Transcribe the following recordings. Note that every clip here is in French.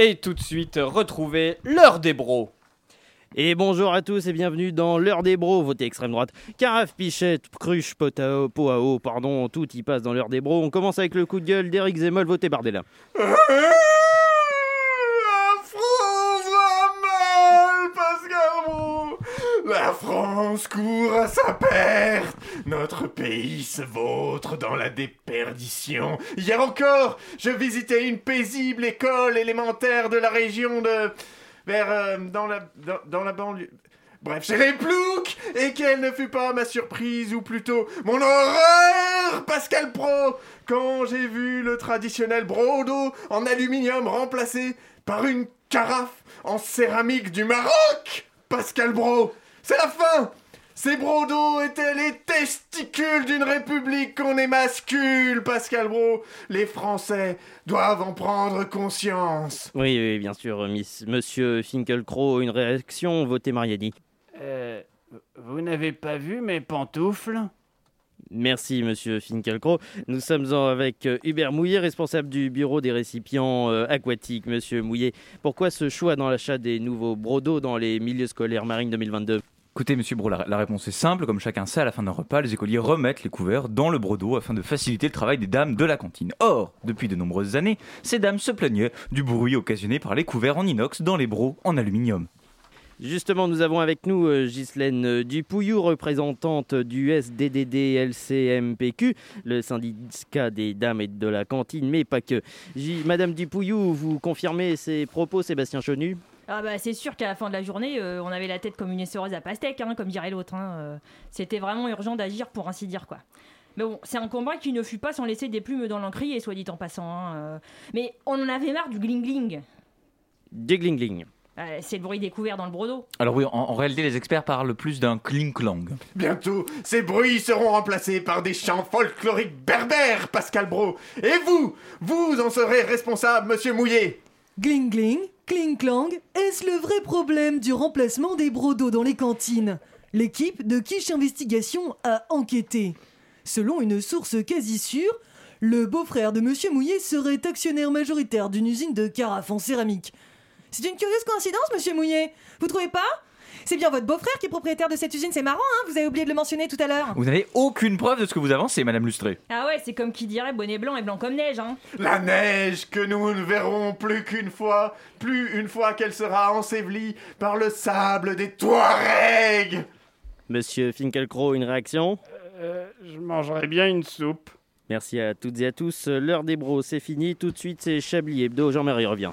Et tout de suite, retrouvez l'heure des bros. Et bonjour à tous et bienvenue dans l'heure des bros, votez extrême droite. Carafe, pichette, cruche, pot à eau, pot à eau, pardon, tout y passe dans l'heure des bros. On commence avec le coup de gueule d'Éric Zemmour, votez Bardella. France court à sa perte. Notre pays se vautre dans la déperdition. Hier encore, je visitais une paisible école élémentaire de la région de... vers... euh, dans la... banlieue... Bref, chez les ploucs Et quelle ne fut pas ma surprise, ou plutôt mon horreur, Pascal Pro, quand j'ai vu le traditionnel broc d'eau en aluminium remplacé par une carafe en céramique du Maroc Pascal Bro, c'est la fin Ces d'eau étaient les testicules d'une république qu'on émascule, Pascal Bro Les Français doivent en prendre conscience Oui, oui, bien sûr, miss, monsieur Finkelcrow, une réaction, votez Mariani. Euh, vous n'avez pas vu mes pantoufles? Merci, monsieur Finkelcrow. Nous sommes en- avec euh, Hubert Mouillet, responsable du bureau des récipients euh, aquatiques. Monsieur Mouillet, pourquoi ce choix dans l'achat des nouveaux brodos dans les milieux scolaires marines 2022 Écoutez, monsieur Bro, la, réponse est simple. Comme chacun sait, à la fin d'un repas, les écoliers remettent les couverts dans le brodo afin de faciliter le travail des dames de la cantine. Or, depuis de nombreuses années, ces dames se plaignaient du bruit occasionné par les couverts en inox dans les bros en aluminium. Justement, nous avons avec nous euh, Ghislaine euh, Dupouillou, représentante du SDDD-LCMPQ, le syndicat des dames et de la cantine, mais pas que. Madame Dupouillou, vous confirmez ces propos, Sébastien Chenu? Ah bah c'est sûr qu'à la fin de la journée, euh, on avait la tête comme une essoreuse à pastèque, hein, comme dirait l'autre. hein, euh. C'était vraiment urgent d'agir pour ainsi dire quoi. Mais bon, c'est un combat qui ne fut pas sans laisser des plumes dans l'encrier, soit dit en passant. hein, euh. Mais on en avait marre du gling-gling. Déglingling. Euh, c'est le bruit découvert dans le brodo. Alors oui, en, en réalité, les experts parlent plus d'un cling-clang. Bientôt, ces bruits seront remplacés par des chants folkloriques berbères, Pascal Bro Et vous Vous en serez responsable, monsieur Mouillet Gling gling, cling clang, est-ce le vrai problème du remplacement des brodos dans les cantines? L'équipe de Quiche Investigation a enquêté. Selon une source quasi sûre, le beau-frère de Monsieur Mouillet serait actionnaire majoritaire d'une usine de carafes en céramique. C'est une curieuse coïncidence, Monsieur Mouillet. Vous trouvez pas? C'est bien votre beau-frère qui est propriétaire de cette usine, c'est marrant, hein Vous avez oublié de le mentionner tout à l'heure. Vous n'avez aucune preuve de ce que vous avancez, Madame Lustré. Ah ouais, c'est comme qui dirait bonnet blanc et blanc comme neige. Hein. La neige que nous ne verrons plus qu'une fois, plus une fois qu'elle sera ensevelie par le sable des Touaregs Monsieur Finkelcrow, une réaction? Euh, Je mangerais bien une soupe. Merci à toutes et à tous. L'heure des bros, c'est fini. Tout de suite, c'est Chablis Hebdo. Jean-Marie revient.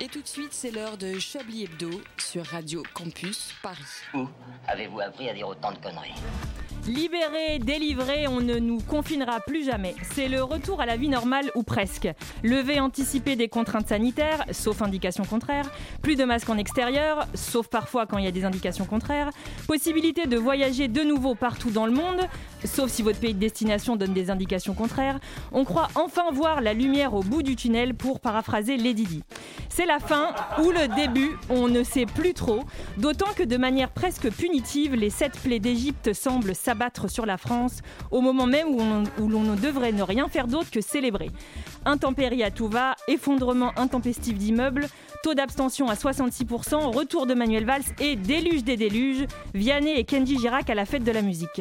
Et tout de suite, c'est l'heure de Chablis Hebdo sur Radio Campus Paris. Où avez-vous appris à dire autant de conneries Libérés, délivrés, on ne nous confinera plus jamais. C'est le retour à la vie normale ou presque. Levée anticipée des contraintes sanitaires, sauf indication contraire. Plus de masques en extérieur, sauf parfois quand il y a des indications contraires. Possibilité de voyager de nouveau partout dans le monde, sauf si votre pays de destination donne des indications contraires. On croit enfin voir la lumière au bout du tunnel pour paraphraser Lady Di. C'est la fin ou le début, on ne sait plus trop. D'autant que de manière presque punitive, les sept plaies d'Égypte semblent s'abattre sur la France au moment même où on, où l'on ne devrait ne rien faire d'autre que célébrer. Intempéries à tout va, effondrement intempestif d'immeubles, taux d'abstention à 66%, retour de Manuel Valls et déluge des déluges, Vianney et Kenji Girac à la fête de la musique.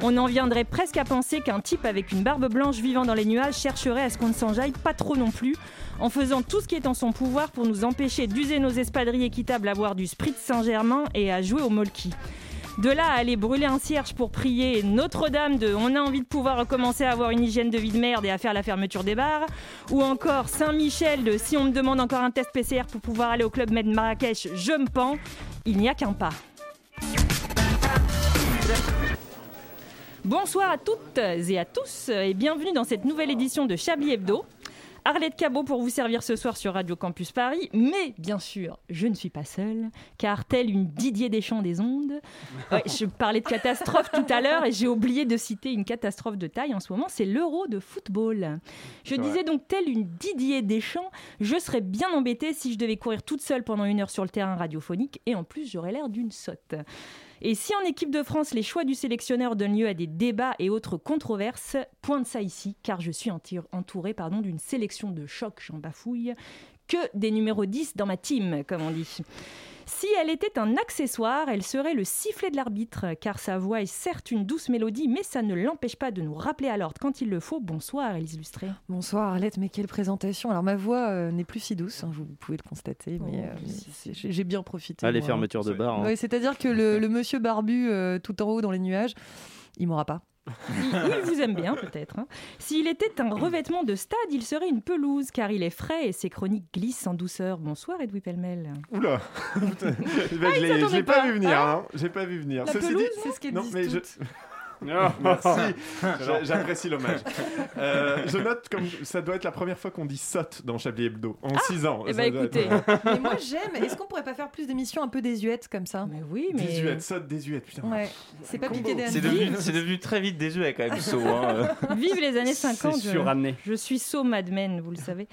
On en viendrait presque à penser qu'un type avec une barbe blanche vivant dans les nuages chercherait à ce qu'on ne s'enjaille pas trop non plus, en faisant tout ce qui est en son pouvoir pour nous empêcher d'user nos espadrilles équitables à boire du Sprit Saint-Germain et à jouer au molki. De là à aller brûler un cierge pour prier Notre-Dame de on a envie de pouvoir recommencer à avoir une hygiène de vie de merde et à faire la fermeture des bars, ou encore Saint-Michel de si on me demande encore un test PCR pour pouvoir aller au club Med Marrakech, je me pends, il n'y a qu'un pas. Bonsoir à toutes et à tous et bienvenue dans cette nouvelle édition de Chablis Hebdo. Arlette Cabot pour vous servir ce soir sur Radio Campus Paris. Mais bien sûr, je ne suis pas seule, car telle une Didier Deschamps des ondes, Ouais, je parlais de catastrophe tout à l'heure et j'ai oublié de citer une catastrophe de taille en ce moment, c'est l'euro de football. Je disais donc telle une Didier Deschamps, je serais bien embêtée si je devais courir toute seule pendant une heure sur le terrain radiophonique et en plus j'aurais l'air d'une sotte. Et si en équipe de France, les choix du sélectionneur donnent lieu à des débats et autres controverses, point de ça ici, car je suis pardon, d'une sélection de choc, j'en bafouille, que des numéros 10 dans ma team, comme on dit. Si elle était un accessoire, elle serait le sifflet de l'arbitre, car sa voix est certes une douce mélodie, mais ça ne l'empêche pas de nous rappeler à l'ordre quand il le faut. Bonsoir, Elise Lustré. Bonsoir Arlette, mais quelle présentation. Alors ma voix euh, n'est plus si douce, hein, vous pouvez le constater, mais euh, j'ai bien profité. Ah, les moi. fermetures de bar. hein. Oui, C'est-à-dire que le, le monsieur barbu euh, tout en haut dans les nuages, il m'aura pas. Il, il vous aime bien, peut-être. hein. S'il était un revêtement de stade, il serait une pelouse, car il est frais et ses chroniques glissent en douceur. Bonsoir, Edoui Pellemel. Oula je il l'ai- pas, vu venir, Ah. hein. J'ai pas vu venir. La Ceci pelouse, dit- c'est ce qu'elles non, Merci, J'a- j'apprécie l'hommage. Euh, je note comme ça doit être la première fois qu'on dit sotte dans Chablis Hebdo en 6 ans. eh être- écoutez. Mais moi j'aime. Est-ce qu'on pourrait pas faire plus d'émissions un peu désuètes comme ça? Mais oui, mais. Désuète, sotte, désuète, putain. Ouais. C'est pas piqué des C'est devenu, très vite désuet quand même, saut. Hein. Vive les années 50. C'est suranné. Je, je suis so Mad Men, vous le savez.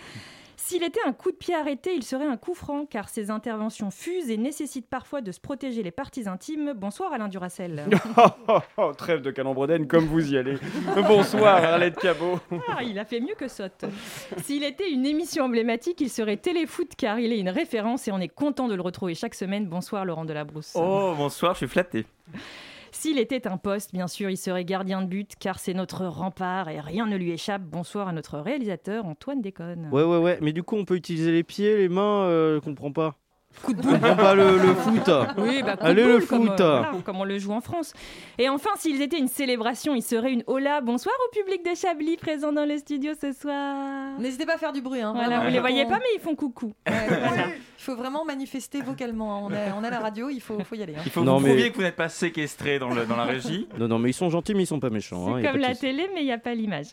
S'il était un coup de pied arrêté, il serait un coup franc, car ses interventions fusent et nécessitent parfois de se protéger les parties intimes. Bonsoir Alain Duracel. Oh, oh, trêve de calembredaine comme vous y allez. Bonsoir, Arlette Cabot. Ah, il a fait mieux que Sotte. S'il était une émission emblématique, il serait Téléfoot, car il est une référence et on est content de le retrouver chaque semaine. Bonsoir Laurent Delabrousse. Oh, bonsoir, je suis flatté. S'il était un poste, bien sûr, il serait gardien de but, car c'est notre rempart et rien ne lui échappe. Bonsoir à notre réalisateur Antoine Déconne. Ouais, ouais, ouais. Mais du coup, on peut utiliser les pieds, les mains, euh, je comprends pas. Coup de boule. comprends pas le, le foot. Oui, bah, coup Allez, de le comme, foot. euh, voilà, comme on le joue en France. Et enfin, s'ils étaient une célébration, ils seraient une hola. Bonsoir au public de Chablis présent dans le studio ce soir. N'hésitez pas à faire du bruit. Hein, Voilà, vous les voyez On- pas, mais ils font coucou. Il faut vraiment manifester vocalement. hein. On a, on a la radio, il faut, faut y aller. hein. Il faut Non, vous mais- prouviez que vous n'êtes pas séquestré dans, le- dans la régie. Non, non, mais ils sont gentils, mais ils sont pas méchants. hein, y C'est a comme pas de la souci. télé, mais il n'y a pas l'image.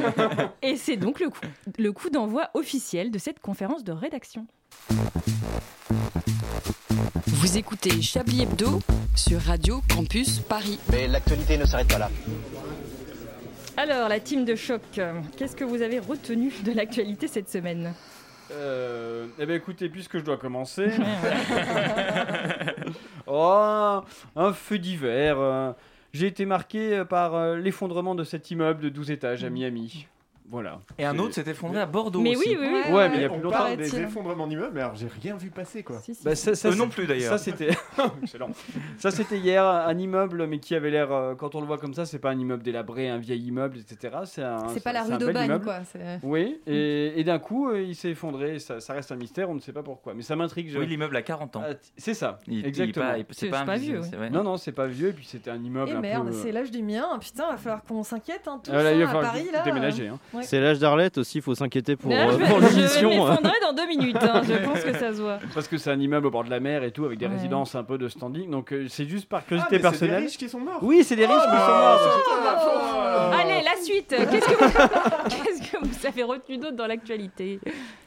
Et c'est donc le coup, le coup d'envoi officiel de cette conférence de rédaction. Vous écoutez Chablis Hebdo sur Radio Campus Paris. Mais l'actualité ne s'arrête pas là. Alors, la team de choc, qu'est-ce que vous avez retenu de l'actualité cette semaine? Euh, eh ben écoutez, puisque je dois commencer. oh, un feu d'hiver. euh, J'ai été marqué par euh, l'effondrement de cet immeuble de 12 étages à Miami. Voilà. Et un autre s'est effondré à Bordeaux Mais aussi. oui, oui, oui. Ouais, mais il y a On plus longtemps. des effondrements d'immeubles, mais alors j'ai rien vu passer quoi. Si, si. Bah, ça, ça, Eux non plus, d'ailleurs. Ça c'était excellent. Ça c'était hier un immeuble, mais qui avait l'air, euh, quand on le voit comme ça, c'est pas un immeuble délabré, un vieil immeuble, etc. C'est pas la rue d'Aubagne, quoi. Oui, et, et d'un coup, euh, il s'est effondré. Ça, ça reste un mystère, on ne sait pas pourquoi. Mais ça m'intrigue. je- Oui, l'immeuble a 40 ans. Ah, c'est ça, Il- exactement. C'est- pas, pas vieux. Non, non, c'est pas vieux, et puis c'était un immeuble Et un merde, peu. c'est l'âge du mien. Putain, va falloir qu'on s'inquiète hein, tous Ah, là, il va hein, à falloir Paris là. déménager. Ouais. C'est l'âge d'Arlette aussi, il faut s'inquiéter pour, Là, euh, je vais, pour je vais l'émission. m'effondrer dans deux minutes, hein, je pense que ça se voit. Parce que c'est un immeuble au bord de la mer et tout, avec des Ouais. résidences un peu de standing. Donc euh, c'est juste par Ah, curiosité mais c'est des personnelle. riches qui sont morts. Oui, c'est des riches qui sont morts. Oh, Allez, la suite. Qu'est-ce que vous, qu'est-ce que vous avez retenu d'autre dans l'actualité?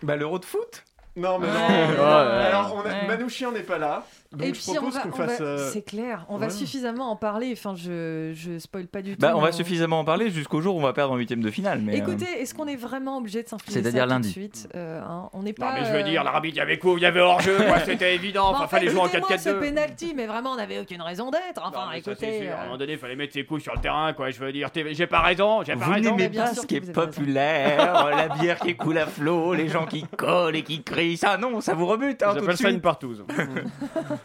Bah, l'euro de foot Non, mais Ouais, non. ouais, Alors, on a... ouais. Manouchian n'est pas là. Donc Et je puis on va, euh, c'est clair, on va suffisamment en parler. Enfin, je, je spoil pas du tout. Bah, on va suffisamment en parler jusqu'au jour où on va perdre en huitième de finale. Mais, euh, Écoutez, est-ce qu'on est vraiment obligé de s'infliger C'est-à-dire ça tout lundi. de suite Euh, hein, On n'est Non, pas. mais je veux euh, dire, l'arbitre, il y avait quoi Il y avait hors-jeu, quoi, c'était évident. Enfin, fallait jouer en écoutez-moi, ce 4-4-2. penalty, mais vraiment, on n'avait aucune raison d'être. Non, Enfin, ça, c'est écoutez. À un moment donné, il fallait mettre ses couilles sur le terrain, quoi. Je veux dire, t'es- j'ai pas raison, j'ai pas Vous raison. pas sûr ce qui est vous populaire, la bière qui coule à flot, les gens qui collent et qui crient. Ça, non, ça vous rebute hein, tout J'appelle ça une partouze.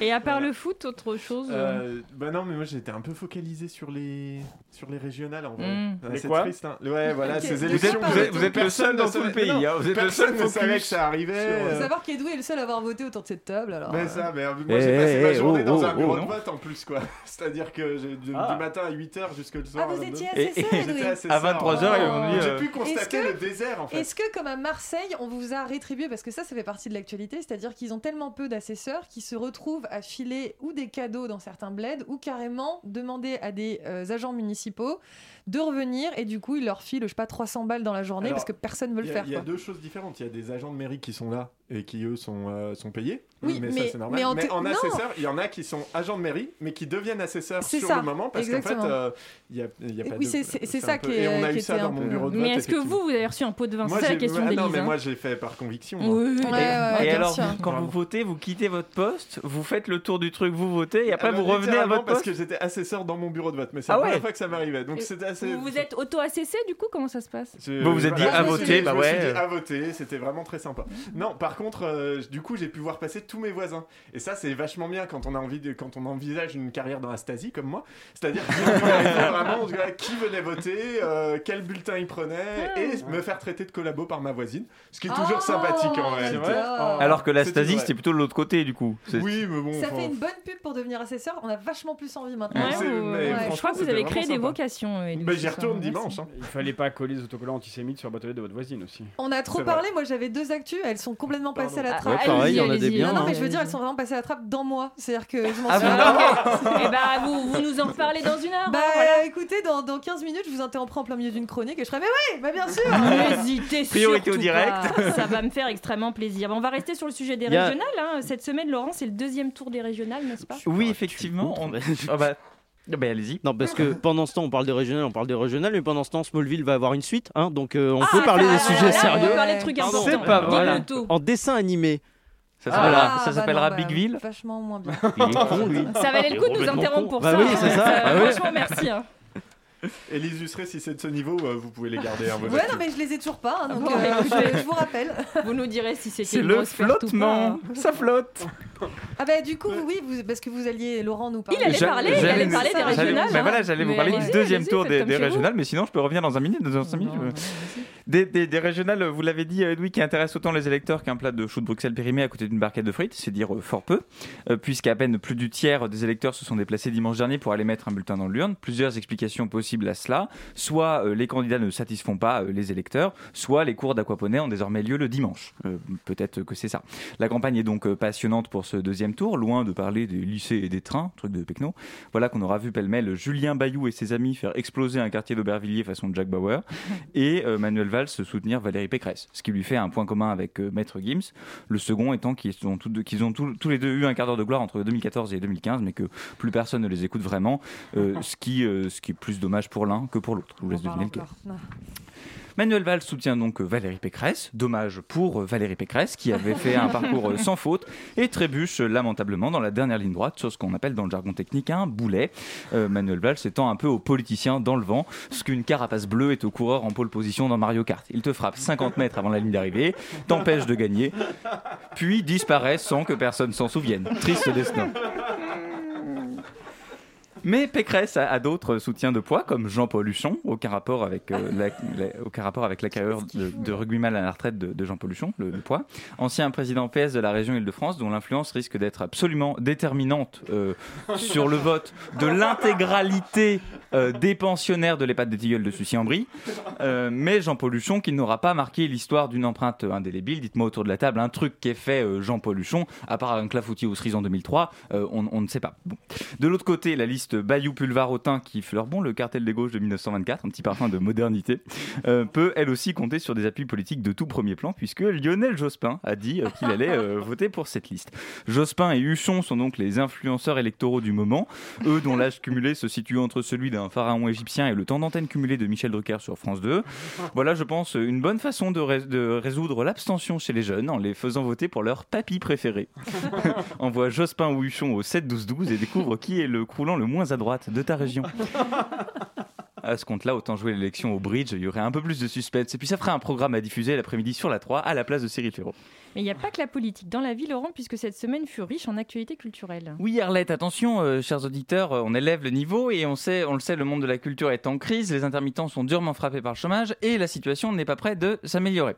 Et à part le foot, autre chose euh, Euh, bah non, mais moi j'étais un peu focalisé sur les sur les régionales en vrai. Mm. Ah, c'est quoi triste. Hein. Ouais, voilà, ces Vous élections. vous êtes- vous êtes le seul dans tout le pays, non, hein, vous êtes le seul focus savait que ça arrivait. faut euh, savoir qu'Edou est le seul à avoir voté autour de cette table. Alors, Mais euh, ça, mais moi Eh, j'ai passé eh, ma eh, journée oh, dans oh, un bureau oh, de non. vote en plus quoi. C'est-à-dire que j'ai du, Ah. du matin à 8h jusque le soir. Ah, vous à étiez 22. Et- assez et seul, J'étais Edouin. assez À sœur, 23h, ouais. ils m'ont dit. J'ai pu constater le désert en fait. Est-ce que, comme à Marseille, on vous a rétribué Parce que ça, ça fait partie de l'actualité, c'est-à-dire qu'ils ont tellement peu d'assesseurs qu'ils se retrouvent à filer ou des cadeaux dans certains bleds ou carrément demander à des euh, agents municipaux de revenir et du coup ils leur filent je sais pas 300 balles dans la journée Alors, parce que personne veut le Il y a- faire. Il y a deux choses différentes. Il y a des agents de mairie qui sont là et qui eux sont, euh, sont payés. Oui, mais, mais- ça c'est normal. mais en Mais assesseur, il y en a qui sont agents de mairie mais qui deviennent assesseurs sur ça, le moment parce qu'en fait, euh, il y a, y a pas Oui, de- c'est- ça peu- qui Et est- on a eu ça dans mon bureau de Mais vote, est-ce que vous, vous avez reçu un pot de vin? C'est ça la question ah. Non, mais hein. moi j'ai fait par conviction. moi. Oui, oui, et alors, sûr. quand vous votez, vous quittez votre poste, vous faites le tour du truc, vous votez, et après vous revenez à votre parce poste. que j'étais assesseur dans mon bureau de vote, mais c'est Ah la première fois que ça m'arrivait. Donc Et c'était assez. Vous êtes auto-assessé du coup Comment ça se passe? Vous vous êtes dit, à voter, bah je me suis ouais. dit, à voter, c'était vraiment très sympa. Non, par contre, euh, du coup, j'ai pu voir passer tous mes voisins. Et ça, c'est vachement bien quand on a envie de, quand on envisage une carrière dans la Stasi comme moi. C'est-à-dire vraiment qui venait voter, euh, quel bulletin il prenait, et me faire traiter de collabo par ma voisine. Ce qui est toujours Oh, sympathique en j'adore. réalité. Alors que la Stasi, vrai. c'était plutôt de l'autre côté, du coup. C'est- Oui, mais bon. Ça enfin, fait une bonne pub pour devenir assesseur. On a vachement plus envie maintenant. Ouais, ouais, Je crois que vous avez créé des sympa. vocations. euh, Bah, j'y retourne dimanche. hein. Il fallait pas coller des autocollants antisémites sur la lettres de votre voisine aussi. On a trop vrai. parlé. Moi, j'avais deux actus. Elles sont complètement passées à la Ah, trappe. Ouais, pareil, il y en a des bien, Non, mais je veux dire, elles sont vraiment passées à la trappe dans moi. C'est-à-dire que je m'en Ah souviens. Eh bah, vous, vous nous en reparlez dans une heure. Bah, hein, voilà. écoutez, dans, dans 15 minutes, je vous interromps en plein milieu d'une chronique et je ferai, mais oui, bah bien sûr N'hésitez Priorité au direct. pas. Ça va me faire extrêmement plaisir. Bon, on va rester sur le sujet des a- régionales. hein. Cette semaine, Laurent, c'est le deuxième tour des régionales, n'est-ce pas? Oui, effectivement. On... Ah bah... ah bah, allez-y. Non, parce que pendant ce temps, on parle des régionales, on parle des régionales, mais pendant ce temps, Smallville va avoir une suite, hein, donc euh, on Ah, peut parler des sujets sérieux. On peut parler de trucs importants. Pas tout. En dessin animé. Ça Ah, s'appellera, bah ça s'appellera non, bah, Bigville Vachement moins bien. Il est con, lui. Ça valait le coup de nous interrompre con. pour Bah ça. oui, c'est ça. Euh, Bah oui. Franchement, merci. hein. Élise Jusseret, si c'est de ce niveau, euh, vous pouvez les garder. hein, Ouais, non, mais je les ai toujours pas, hein, donc Bon, euh, je, je vous rappelle. Vous nous direz si C'est une le ou pas. flottement. Ça flotte. Ah bah du coup, oui, vous, parce que vous alliez, Laurent, nous parler. Il allait parler, il allait parler des régionales. bah hein. voilà, j'allais vous parler du deuxième tour des, régionales, mais sinon je peux revenir dans un minute, dans non, allez-y. Des, des, des régionales, vous l'avez dit, euh, Edoui, qui intéressent autant les électeurs qu'un plat de chou de Bruxelles périmé à côté d'une barquette de frites, c'est dire fort peu, puisqu'à peine plus du tiers des électeurs se sont déplacés dimanche dernier pour aller mettre un bulletin dans l'urne. Plusieurs explications possibles à cela. Soit euh, les candidats ne satisfont pas euh, les électeurs, soit les cours d'aquaponie ont désormais lieu le dimanche. Euh, Peut-être que c'est ça. La campagne est donc passionnante pour ce deuxième tour, loin de parler des lycées et des trains, truc de Pecno. Voilà qu'on aura vu pêle-mêle Julien Bayou et ses amis faire exploser un quartier d'Aubervilliers façon Jack Bauer et Manuel Valls soutenir Valérie Pécresse, ce qui lui fait un point commun avec Maître Gims. Le second étant qu'ils ont, tous ont les deux eu un quart d'heure de gloire entre 2014 et 2015, mais que plus personne ne les écoute vraiment, euh, ce, qui, euh, ce qui est plus dommage pour l'un que pour l'autre. Je vous laisse deviner lequel. Manuel Valls soutient donc Valérie Pécresse. Dommage pour Valérie Pécresse qui avait fait un parcours sans faute et trébuche lamentablement dans la dernière ligne droite sur ce qu'on appelle dans le jargon technique un boulet. Euh, Manuel Valls étant un peu au politicien dans le vent, ce qu'une carapace bleue est au coureur en pole position dans Mario Kart. Il te frappe 50 mètres avant la ligne d'arrivée, t'empêche de gagner, puis disparaît sans que personne s'en souvienne. Triste destin. Mais Pécresse a, a d'autres soutiens de poids, comme Jean-Paul Huchon, aucun rapport avec, euh, la, la- aucun rapport avec la carrière de, de rugbyman à la retraite de, de Jean-Paul Huchon, le, le poids. Ancien président PS de la région Île-de-France, dont l'influence risque d'être absolument déterminante euh, sur le vote de l'intégralité euh, des pensionnaires de l'EHPAD des Tilleuls de Sucy-en-Brie. Euh, mais Jean-Paul Huchon, qui n'aura pas marqué l'histoire d'une empreinte indélébile. Dites-moi autour de la table un truc qui est fait euh, Jean-Paul Huchon, à part un clafoutis aux cerises en 2003, euh, on, on ne sait pas. Bon. De l'autre côté, la liste Bayou-Pulvar-Autin, qui fleure bon le cartel des gauches de 1924, un petit parfum de modernité, euh, peut elle aussi compter sur des appuis politiques de tout premier plan, puisque Lionel Jospin a dit euh, qu'il allait euh, voter pour cette liste. Jospin et Huchon sont donc les influenceurs électoraux du moment, eux dont l'âge cumulé se situe entre celui d'un pharaon égyptien et le temps d'antenne cumulé de Michel Drucker sur France 2. Voilà, je pense, une bonne façon de, ré- de résoudre l'abstention chez les jeunes en les faisant voter pour leur papy préféré. Envoie Jospin ou Huchon au 7-12-12 et découvre qui est le croulant le moins à droite de ta région. À ce compte-là, autant jouer l'élection au bridge, il y aurait un peu plus de suspense. Et puis ça ferait un programme à diffuser l'après-midi sur la 3 à la place de Cyril Ferraud. Mais il n'y a pas que la politique dans la vie, Laurent, puisque cette semaine fut riche en actualités culturelles. Oui, Arlette, attention, euh, chers auditeurs, euh, on élève le niveau et on sait, le sait, le monde de la culture est en crise, les intermittents sont durement frappés par le chômage et la situation n'est pas prête de s'améliorer.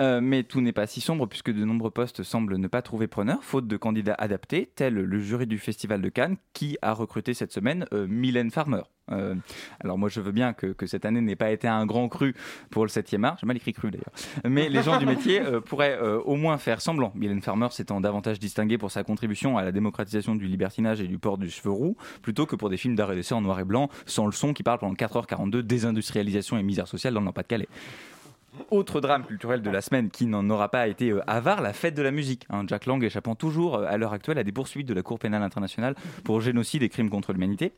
Euh, mais tout n'est pas si sombre puisque de nombreux postes semblent ne pas trouver preneur, faute de candidats adaptés, tel le jury du Festival de Cannes qui a recruté cette semaine Mylène Farmer. Euh, alors moi je veux bien que, cette année n'ait pas été un grand cru pour le 7e art, j'ai mal écrit cru d'ailleurs, mais les gens du métier euh, pourraient euh, au moins faire semblant. Mylène Farmer s'étant davantage distinguée pour sa contribution à la démocratisation du libertinage et du port du cheveu roux, plutôt que pour des films d'art et d'essai en noir et blanc, sans le son qui parle pendant 4h42 désindustrialisation et misère sociale dans le Nord-Pas-de-Calais. Autre drame culturel de la semaine qui n'en aura pas été euh, avare, la fête de la musique. hein. Jack Lang échappant toujours euh, à l'heure actuelle à des poursuites de la Cour pénale internationale pour génocide et crimes contre l'humanité.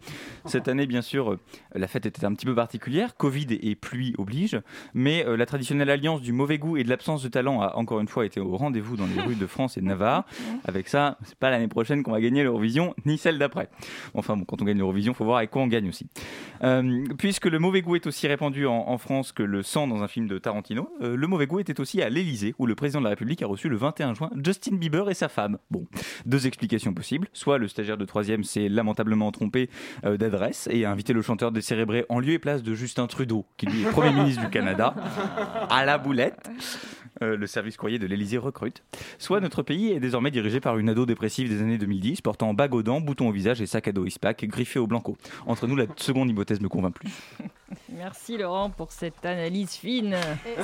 Cette année, bien sûr, euh, la fête était un petit peu particulière. Covid et pluie oblige. Mais la traditionnelle alliance du mauvais goût et de l'absence de talent a encore une fois été au rendez-vous dans les rues de France et de Navarre. Avec ça, c'est pas l'année prochaine qu'on va gagner l'Eurovision, ni celle d'après. Enfin, bon, quand on gagne l'Eurovision, faut voir avec quoi on gagne aussi. Puisque le mauvais goût est aussi répandu en, en France que le sang dans un film de Tarantino, euh, le mauvais goût était aussi à l'Elysée, où le président de la République a reçu le 21 juin Justin Bieber et sa femme. Bon, deux explications possibles. Soit le stagiaire de 3 s'est lamentablement trompé euh, d'adresse et a invité le chanteur décérébré en lieu et place de Justin Trudeau, qui lui est Premier ministre du Canada, à la boulette. Euh, le service courrier de l'Elysée recrute. Soit notre pays est désormais dirigé par une ado dépressive des années 2010, portant bague aux dents, bouton au visage et sac à dos Ispac, griffé au blanco. Entre nous, la seconde hypothèse me convainc plus. Merci Laurent pour cette analyse fine.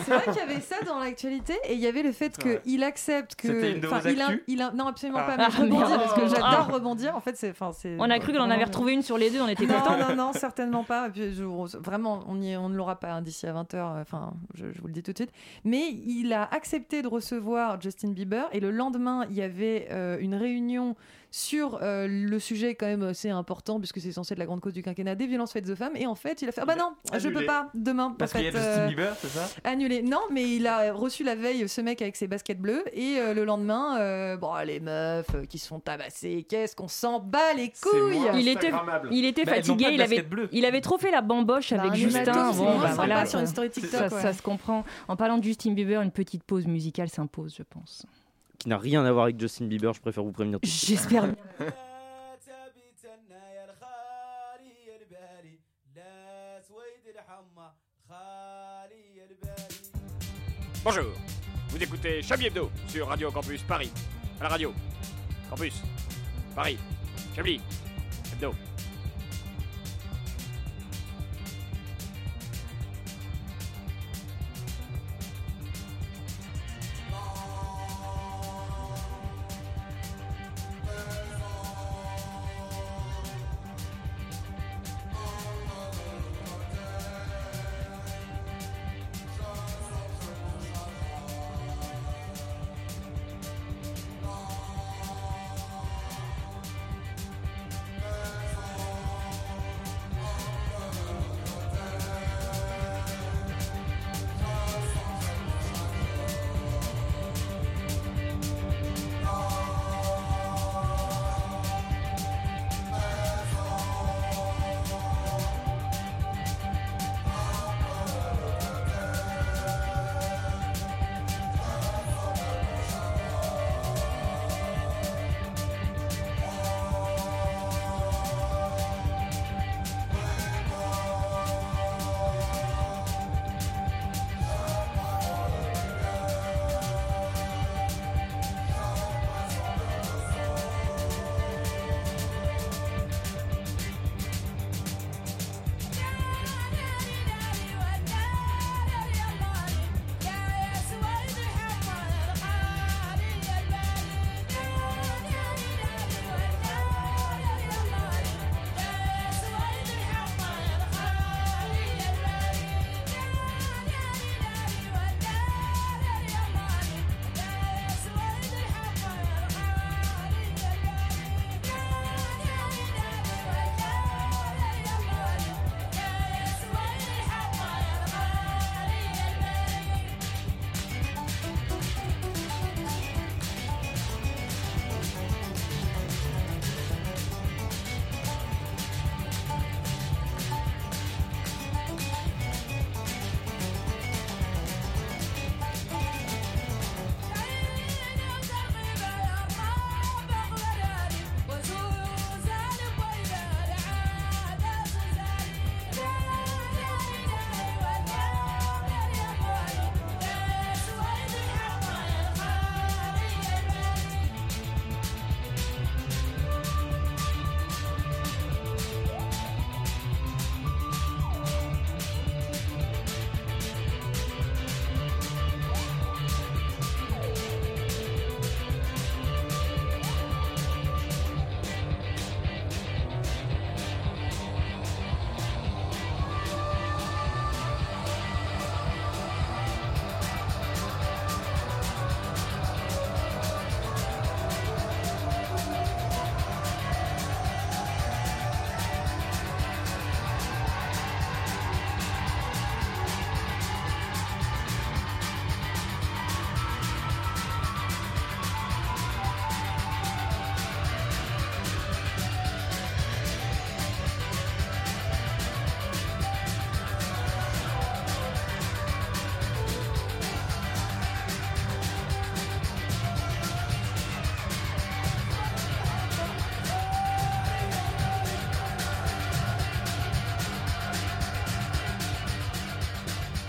C'est vrai qu'il y avait ça dans l'actualité et il y avait le fait Ouais. qu'il accepte que. C'était une de enfin, vos il a, il a- non, absolument Ah. pas, mais je rebondis merde. parce que j'adore Ah. rebondir. En fait, c'est. enfin, c'est- On a cru qu'on en avait retrouvé une sur les deux, on était non, contents. non, non, certainement pas. Et puis, je- vraiment, on, y est- on ne l'aura pas hein, d'ici à 20h. Enfin, je, je vous le dis tout de suite. Mais il a accepté de recevoir Justin Bieber et le lendemain, il y avait euh, une réunion sur euh, le sujet quand même assez important puisque c'est censé être la grande cause du quinquennat des violences faites aux femmes. Et en fait, il a fait ah bah non, je Annulé. peux pas demain. Parce qu'il y a Justin euh, Bieber, c'est ça? Annulé. Non, mais il a reçu la veille ce mec avec ses baskets bleues et euh, le lendemain, euh, bon, les meufs euh, qui se font tabasser, qu'est-ce qu'on s'en bat les couilles Il était, il était Bah, fatigué, il avait, bleu. il avait trop fait la bamboche Bah, avec Justin. c'est Bon, bah, voilà, sur ça- une story TikTok, Ça, ouais. ça se comprend. En parlant de Justin Bieber, une petite pause musicale s'impose, je pense. Qui n'a rien à voir avec Justin Bieber, je préfère vous prévenir. J'espère bien. Bonjour, vous écoutez Chablis Hebdo sur Radio Campus Paris. À la radio. Campus. Paris. Chablis. Hebdo.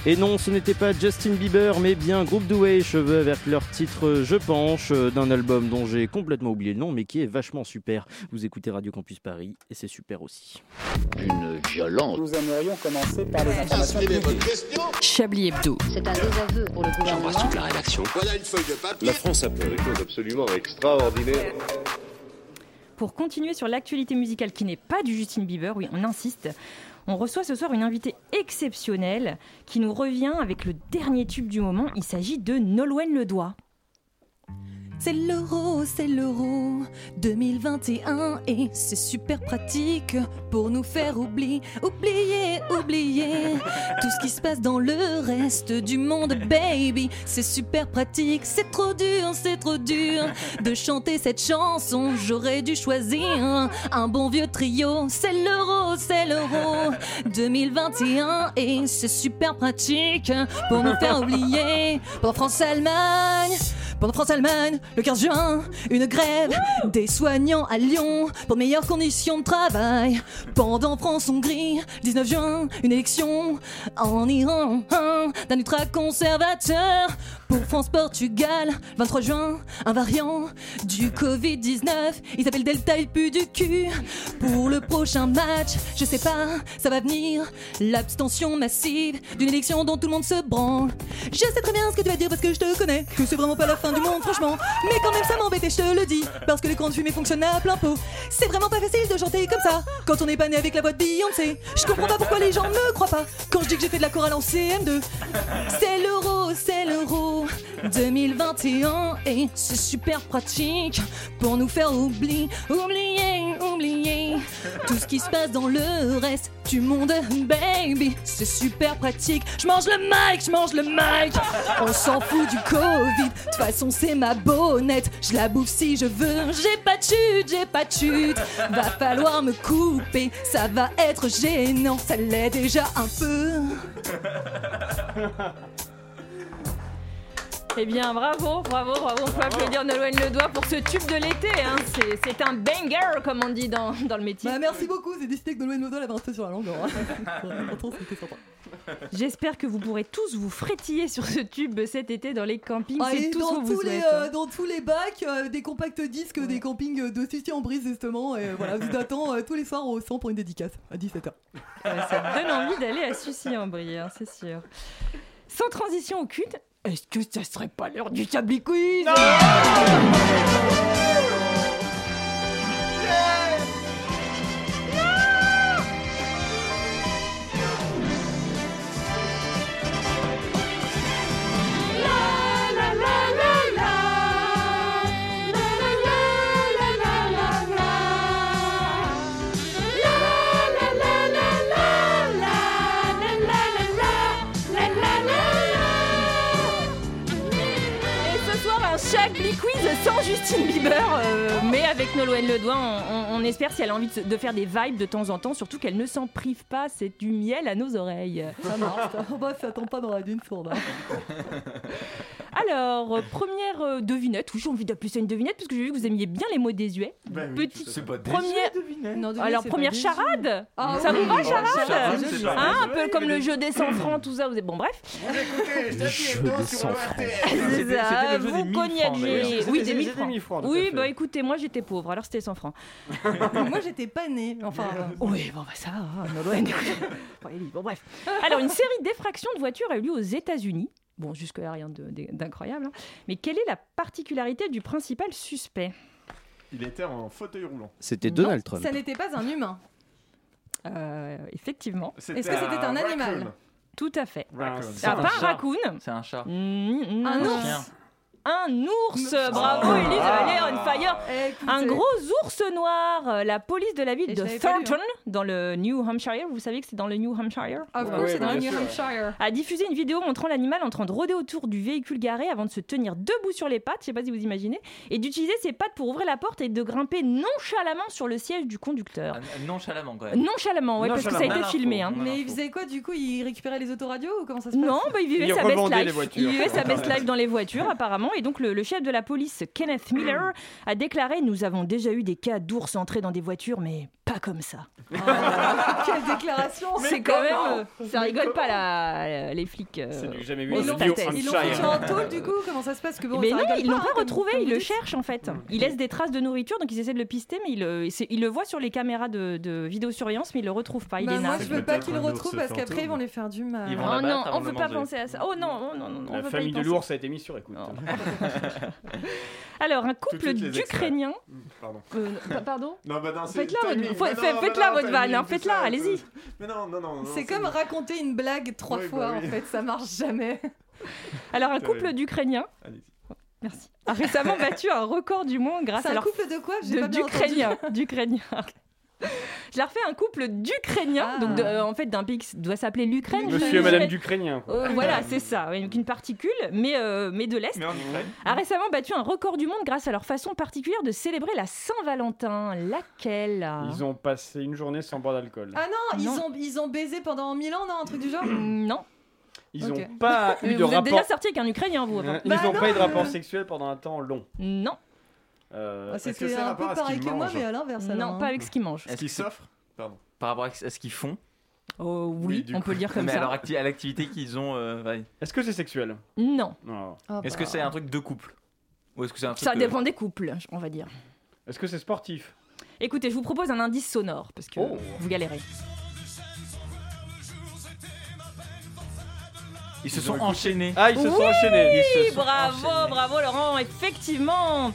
Et non, ce n'était pas Justin Bieber, mais bien Groupe Douai, cheveux avec leur titre Je penche, euh, d'un album dont j'ai complètement oublié le nom, mais qui est vachement super. Vous écoutez Radio Campus Paris, et c'est super aussi. Une violence. Nous aimerions commencer par les informations Chablis Hebdo. C'est un désaveu pour le gouvernement. toute la rédaction. Voilà une feuille de papier. La France a fait des choses absolument extraordinaires. Pour continuer sur l'actualité musicale qui n'est pas du Justin Bieber, oui, on insiste. On reçoit ce soir une invitée exceptionnelle qui nous revient avec le dernier tube du moment. Il s'agit de Nolwenn Ledois. C'est l'euro, c'est l'euro 2021 et c'est super pratique pour nous faire oublier, oublier, oublier tout ce qui se passe dans le reste du monde, baby. C'est super pratique, c'est trop dur, c'est trop dur de chanter cette chanson. J'aurais dû choisir un bon vieux trio. C'est l'euro, c'est l'euro 2021 et c'est super pratique pour nous faire oublier. Pendant France-Allemagne, pendant France-Allemagne, le 15 juin, une grève des soignants à Lyon pour meilleures conditions de travail. Pendant France-Hongrie, 19 juin, une élection en Iran hein, d'un ultra-conservateur. Pour France-Portugal, 23 juin, un variant du Covid-19. Il s'appelle Delta, il pue du cul. Pour le prochain match, je sais pas, ça va venir. L'abstention massive d'une élection dont tout le monde se branle. Je sais très bien ce que tu vas dire parce que je te connais. Que c'est vraiment pas la fin du monde, franchement. Mais quand même, ça m'embête et je te le dis. Parce que l'écran de fumée fonctionne à plein pot. C'est vraiment pas facile de chanter comme ça. Quand on n'est pas né avec la voix de Beyoncé. Je comprends pas pourquoi les gens me croient pas. Quand je dis que j'ai fait de la chorale en CM2. C'est l'euro, c'est l'euro 2021 et c'est super pratique pour nous faire oublier, oublier, oublier tout ce qui se passe dans le reste du monde, baby. C'est super pratique. Je mange le mic, je mange le mic. On s'en fout du Covid. De toute façon, c'est ma bonnette. Je la bouffe si je veux. J'ai pas de chute, j'ai pas de chute. Va falloir me couper. Ça va être gênant. Ça l'est déjà un peu. Eh bien, bravo, bravo, bravo. On peut applaudir Nolwenn Ledois pour ce tube de l'été. hein. C'est- un banger, comme on dit dans, dans le métier. Bah, merci beaucoup, c'est décidé que Nolwenn Ledois avait un peu sur la langue. hein. Pourtant, c'était sympa. J'espère que vous pourrez tous vous frétiller sur ce tube cet été dans les campings. Ah, C'est ce dans, vous tous les, souhaite. euh, dans tous les bacs, euh, des compacts disques, des campings de Sucy en brise justement. Et voilà, vous attend euh, tous les soirs au 100 pour une dédicace à 17h. Ouais, ça donne envie d'aller à Sucy en brie, hein, c'est sûr. Sans transition aucune, est-ce que ça serait pas l'heure du Chablis sans Justine Bieber, euh, mais avec Nolwenn Ledois, on, on- on espère si elle a envie de, faire des vibes de temps en temps, surtout qu'elle ne s'en prive pas, c'est du miel à nos oreilles. Ça marche, ça. bah, ça tombe pas dans la dune sourde. hein. Alors, euh, première euh, devinette, oui j'ai envie d'appeler ça une devinette, parce que j'ai vu que vous aimiez bien les mots désuets. Bah oui, Petite c'est pas première... Non, devinette, Alors, première charade Ah Ça oui. vous va, Oh, charade pas Hein, Un peu comme le jeu des 100 francs, tout ça, vous êtes... Bon, bref. Écoutez, je jeu t'attire des sur 100 le francs. RTL. C'est ça, vous des 1000 francs, cognagez. d'ailleurs. Oui, C'était- des c'était 1000 des francs. 1000 francs, tout à Oui, bah écoutez, moi j'étais pauvre, alors c'était 100 francs. Moi, j'étais pas née. Enfin, Oui, bon, bah ça va, bon, bref. Alors, une série d'effractions de voitures a eu lieu aux États-Unis. Bon, jusque-là, rien d'incroyable. hein. Mais quelle est la particularité du principal suspect? Il était en fauteuil roulant. C'était Donald Trump. ça n'était pas un humain. Euh, Effectivement. Est-ce que c'était un animal? Tout à fait. Ah, un pas un raccoon. C'est un chat. Mm, Un non. ours. Un ours, bravo Oh. Elise, elle est on fire. Écoutez. Un gros ours noir. Euh, La police de la ville Et de lu, hein. Thornton, dans le New Hampshire, vous savez que c'est dans le New Hampshire? Of course, ouais, c'est dans le New sûr. Hampshire. a diffusé une vidéo montrant l'animal en train de rôder autour du véhicule garé avant de se tenir debout sur les pattes, je sais pas si vous imaginez, et d'utiliser ses pattes pour ouvrir la porte et de grimper nonchalamment sur le siège du conducteur. Ah, Nonchalamment quand même. Nonchalamment, ouais, parce que ça a été Nonchalamment. filmé. Hein. Mais il faisait quoi du coup? Il récupérait les autoradios ou comment ça se passe? Non, bah, il vivait Il sa best life. Il vivait sa best life dans les voitures, apparemment. Et donc, le, le chef de la police, Kenneth Miller, a déclaré Nous avons déjà eu des cas d'ours entrés dans des voitures, mais pas comme ça. Quelle déclaration C'est quand même. euh, ça rigole pas, là, les flics. euh, C'est du jamais vu. Ils l'ont ils foutu en tôle du coup Comment ça se passe que bon, mais non, ils l'ont pas retrouvé, ils le cherchent en fait. Il laisse des traces de nourriture, donc ils essaient de le pister, mais il, le- c'est- il le voit sur les caméras de, de vidéosurveillance, mais il le retrouve pas. Il Bah, est moi je veux pas qu'ils le retrouvent parce qu'après ils vont les faire du mal. Ils Oh non, on le pas penser à ça. Oh non, oh non, non, non, on La famille de l'ours a été mise sur écoute. Alors, un couple d'Ukrainiens. Pardon. Euh, pa- pardon Non, bah non, Faites-la, faites- bah votre vanne, hein, faites-la, allez-y. Mais non, non, non. non, C'est comme raconter une blague trois Oui, bah fois oui. en fait, ça marche jamais. Alors, un couple d'Ukrainiens. Allez-y. Merci. A récemment battu un record du monde grâce C'est à un leur couple de quoi? d'Ukrainiens. d'Ukrainiens. Je leur fais un couple d'Ukrainiens, Ah. donc de- euh, en fait d'un pays qui doit s'appeler l'Ukraine. Monsieur et. Madame d'Ukrainien. Euh, voilà, c'est ça, oui, une particule, mais, euh, mais de l'Est, Mais en Ukraine a récemment battu un record du monde grâce à leur façon particulière de célébrer la Saint-Valentin. Laquelle? Ils ont passé une journée sans boire d'alcool. Ah non, ils Non. ont, ils ont baisé pendant 1000 ans, non Un truc du genre? Non. Ils Ok. ont pas eu de Vous êtes rapport. déjà sorti avec un Ukrainien, vous. Ils Bah ont non, pas eu de rapport sexuel pendant un temps long. Non, Euh, Ah, c'est un peu pareil que moi, mais à l'inverse. alors, non, hein. pas avec ce qu'ils mangent. Est-ce qu'ils s'offrent Pardon. Par rapport à ce qu'ils font Oh, oui, on coup. peut le dire comme Mais ça. alors, acti- à l'activité qu'ils ont. euh, ouais. Est-ce que c'est sexuel Non, Non. Ah, Est-ce bah. que c'est un truc de couple Ou est-ce que c'est un truc. ça dépend des couples, on va dire. Est-ce que c'est sportif Écoutez, je vous propose un indice sonore, parce que Oh. vous galérez. Ils se sont enchaînés. Ah, ils se sont enchaînés. Ils se Oui, sont bravo, enchaînés. bravo Laurent, effectivement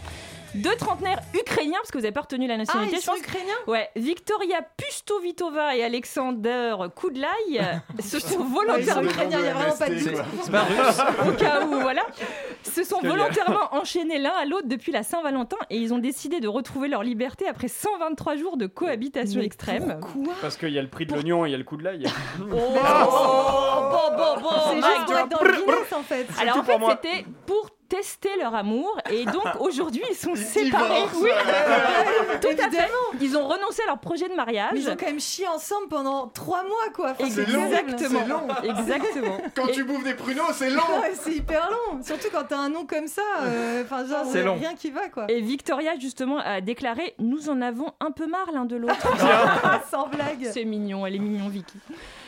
Deux trentenaires ukrainiens, parce que vous avez pas retenu la Ah, nationalité, ils je sont pense. ukrainiens? Ouais, Victoria Pustovitova et Alexander Koudlaï euh, se sont Ah, Ils volontairement, ukrainiens, il n'y a vraiment pas de C'est- doute. C'est pas russe au cas où, voilà, se sont volontairement enchaînés l'un à l'autre depuis la Saint-Valentin et ils ont décidé de retrouver leur liberté après 123 jours de cohabitation Mais extrême. Pourquoi? Parce qu'il y a le prix de l'oignon et il y a le coup de l'ail. Oh, bon, bon, bon, C'est juste pour être dans le Guinness en fait. Alors en fait, c'était pour tester leur amour et donc aujourd'hui ils sont séparés. Oui, tout à fait. Ils ont renoncé à leur projet de mariage. Mais ils ont quand même chié ensemble pendant 3 mois quoi. Enfin, C'est long, Exactement. long. Exactement. Quand Et- tu bouffes des pruneaux, c'est long Ouais, c'est hyper long, surtout quand t'as un nom comme ça. euh, Enfin, genre, C'est rien qui va quoi. Et Victoria justement a déclaré Nous en avons un peu marre l'un de l'autre. Sans blague. C'est mignon, elle est mignon Vicky.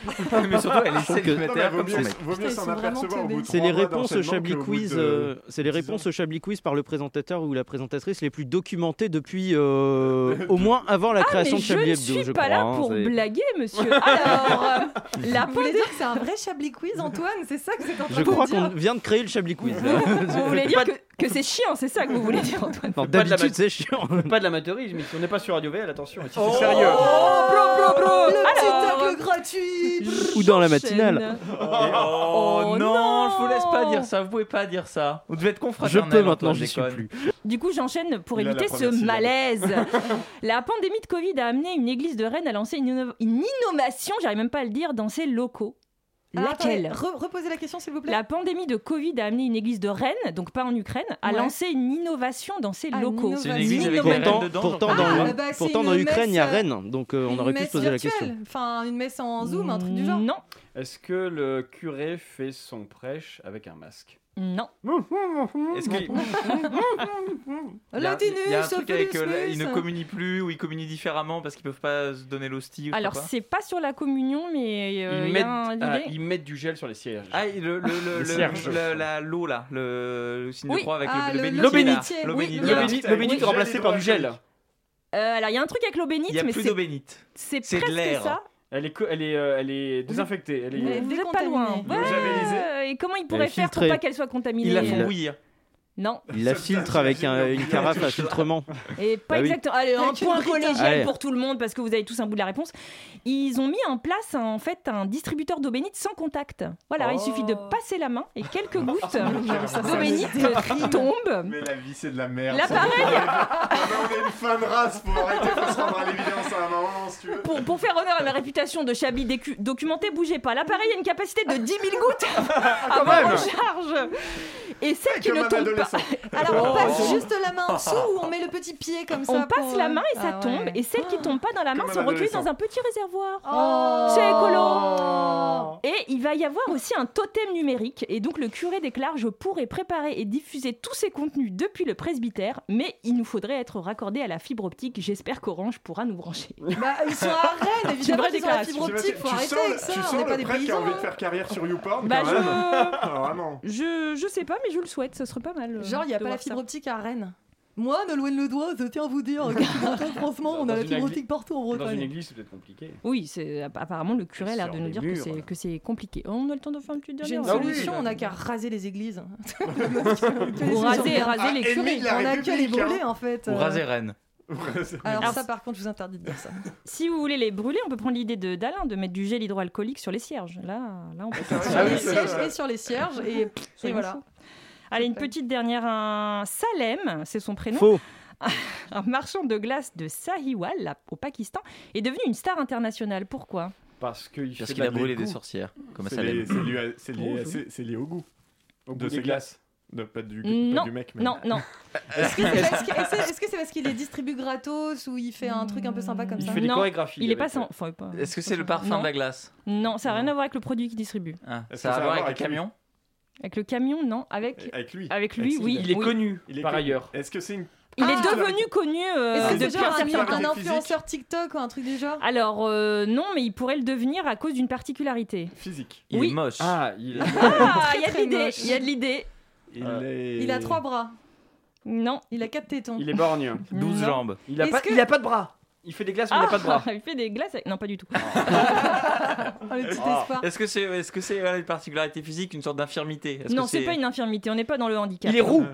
Mais surtout, elle est célibataire comme mieux, son mec. C'est les réponses au Chablis Quiz. de euh, c'est les 10 ans. réponses au Chablis Quiz par le présentateur ou la présentatrice les plus documentées depuis euh, au moins avant la Ah, création mais de je Chablis ne Hebdo. suis je pas crois, là hein, pour c'est- blaguer, monsieur. Alors, euh, la Vous voulez dire que c'est un vrai Chablis Quiz, Antoine C'est ça que vous êtes en train Je de crois dire qu'on vient de créer le Chablis Quiz. Vous voulez dire que, que c'est chiant, c'est ça que vous voulez dire, Antoine Non, Pas de la D'habitude, c'est chiant. Pas de l'amateurisme, mais si on n'est pas sur Radio VL, attention, si Oh, c'est sérieux. bro, bro, bro. Le petit Alors, tacle gratuit Ou dans la matinale. Oh, Oh non, je vous laisse pas non. dire ça, vous pouvez pas dire ça. Vous devez être Je confraternel. peux maintenant, j'y suis plus. Du coup, j'enchaîne pour éviter ce malaise. la pandémie de Covid a amené une église de Rennes à lancer une, inno- une innovation, j'arrive même pas à le dire, dans ses locaux. Ah, Laquelle attendez, re- Reposez la question s'il vous plaît. La pandémie de Covid a amené une église de Rennes, donc pas en Ukraine, à Ouais. lancer une innovation dans ses Ah, locaux. C'est une église avec Innovation. des Pourtant, rennes dedans. pourtant, genre. dans, Ah, le- bah, pourtant dans l'Ukraine, il y a Rennes, donc euh, on aurait pu se poser la question. Enfin, une messe en Zoom, un truc du genre. Non, Est-ce que le curé fait son prêche avec un masque? Non. Est-ce qu'il il y a, Latinus, il y a un truc avec euh, ils ne communient plus ou ils communient différemment parce qu'ils peuvent pas se donner l'hostie ou je sais Alors, pas. c'est pas sur la communion, mais euh, ils, il y mettent, a un- ah, l'idée. ils mettent du gel sur les sièges. Ah, et le, le, le, le- cierge. le- la- l'eau là, le, le signe Oui. de croix avec Ah, le, le le- bénit. l'eau bénite. là. L'eau Oui, bénite, il y Le a- voilà. bénite, le bénite Oui. remplacé par du gel. Euh, alors, il y a un truc avec l'eau bénite, Il y a mais plus c'est d'eau bénite. c'est c'est de presque l'air. ça. Elle est, co- elle est, euh, elle est désinfectée. Elle est... Vous êtes pas loin. Ouais, Et comment il pourrait faire pour pas qu'elle soit contaminée Ils la euh, font bouillir. Non, Il la filtre avec un- une carafe à filtrement. et pas Bah oui. exactement. Allez, un Avec une point brita. collégial Allez. pour tout le monde parce que vous avez tous un bout de la réponse. Ils ont mis en place en fait un distributeur d'eau bénite sans contact. Voilà, il suffit de passer la main et quelques gouttes d'eau bénite tombent. Mais la vie, c'est de la merde. L'appareil, Ah, mais on est une fin de race, faut arrêter, faut se rendre à l'évidence à un moment, si tu veux. pour, pour faire honneur à ma réputation de décu- documenté, bougez pas. L'appareil a une capacité de 10 000 gouttes à en même. charge. et celle qui ne un tombe pas. Alors on Oh. passe juste la main en dessous ou on met le petit pied comme ça On passe pour, la euh, main et ça ah tombe, ouais. et celles qui tombent pas dans la main Comme sont recueillies dans un petit réservoir. Oh. C'est écolo. Et il va y avoir aussi un totem numérique, et donc le curé déclare je pourrais préparer et diffuser tous ces contenus depuis le presbytère, mais il nous faudrait être raccordé à la fibre optique. J'espère qu'Orange pourra nous brancher. Bah, ils sont à Rennes, évidemment qu'ils ont la fibre optique, faut tu arrêter sens, avec ça, tu on sens n'est pas le des prêtre qui a paysans. envie de faire carrière sur YouPorn Bah, quand je-. Ah, Vraiment. Je, je sais pas, mais je le souhaite, ce serait pas mal. Euh, Genre, il n'y a pas la fibre ça. optique à Rennes. Moi, Nolwenn Le Doigt, je tiens à vous dire franchement, on a la fibre optique partout en Dans une Bretagne. église, c'est peut-être compliqué. Oui, c'est apparemment le curé a l'air de nous dire que murs. c'est que c'est compliqué. On a le temps de faire une petite J'ai une dernière. Ah oui, solution, on n'a qu'à raser les églises. Vous rasez, rasez Ah, les curés. on n'a qu'à les République, hein. brûler en fait. Ou raser Rennes. Alors, ça, par contre, je vous interdis de dire ça. Si vous voulez les brûler, on peut prendre l'idée de d'Alain de mettre du gel hydroalcoolique sur les cierges. Là, là on peut faire Sur ça. les sièges et sur les cierges et, voilà. Allez, une petite dernière. Un Salem, c'est son prénom. Faux. Un marchand de glace de Sahiwal, là, au Pakistan, est devenu une star internationale. Pourquoi? Parce qu'il Parce qu'il a brûlé des sorcières, comme à Salem. lié- c'est lié lié Oh, c'est lié au goût. Au de goût des glaces. De, pas, du, Non, pas du mec. mais- non, non. Est-ce que c'est parce qu'il les distribue gratos ou il fait un truc un peu sympa comme Il ça? fait des Non, chorégraphies. Il est pas avec, sans. enfin, pas- Est-ce que c'est le parfum Non. de la glace? Non, ça n'a rien à voir avec le produit qu'il distribue. Ah, Est-ce Ça que a à voir avec le camion? Avec le camion, non. Avec, Avec lui. avec lui, Avec oui. Il est oui. connu, Il est par connu. ailleurs. Est-ce que c'est une. Il est Ah. devenu connu euh, Est-ce que c'est depuis un un, un influenceur TikTok ou un truc du genre? Alors, euh, non, mais il pourrait le devenir à cause d'une particularité. Physique. Il Oui. est moche. Ah, il Ah, il y a de l'idée, moche. il y a de l'idée. Il, Euh, est... Il a trois bras, Non. il a quatre tétons. il est borgne. 12 Non. jambes. Il a, pas, que- il a pas de bras. Il fait des glaces, mais il a pas de bras. il fait des glaces. avec- Non, pas du tout. Oh, le petit Ah. espoir. Est-ce que c'est est -ce que c'est voilà, une particularité physique, une sorte d'infirmité? Non, c'est pas une infirmité. On n'est pas dans le handicap. Il est roux.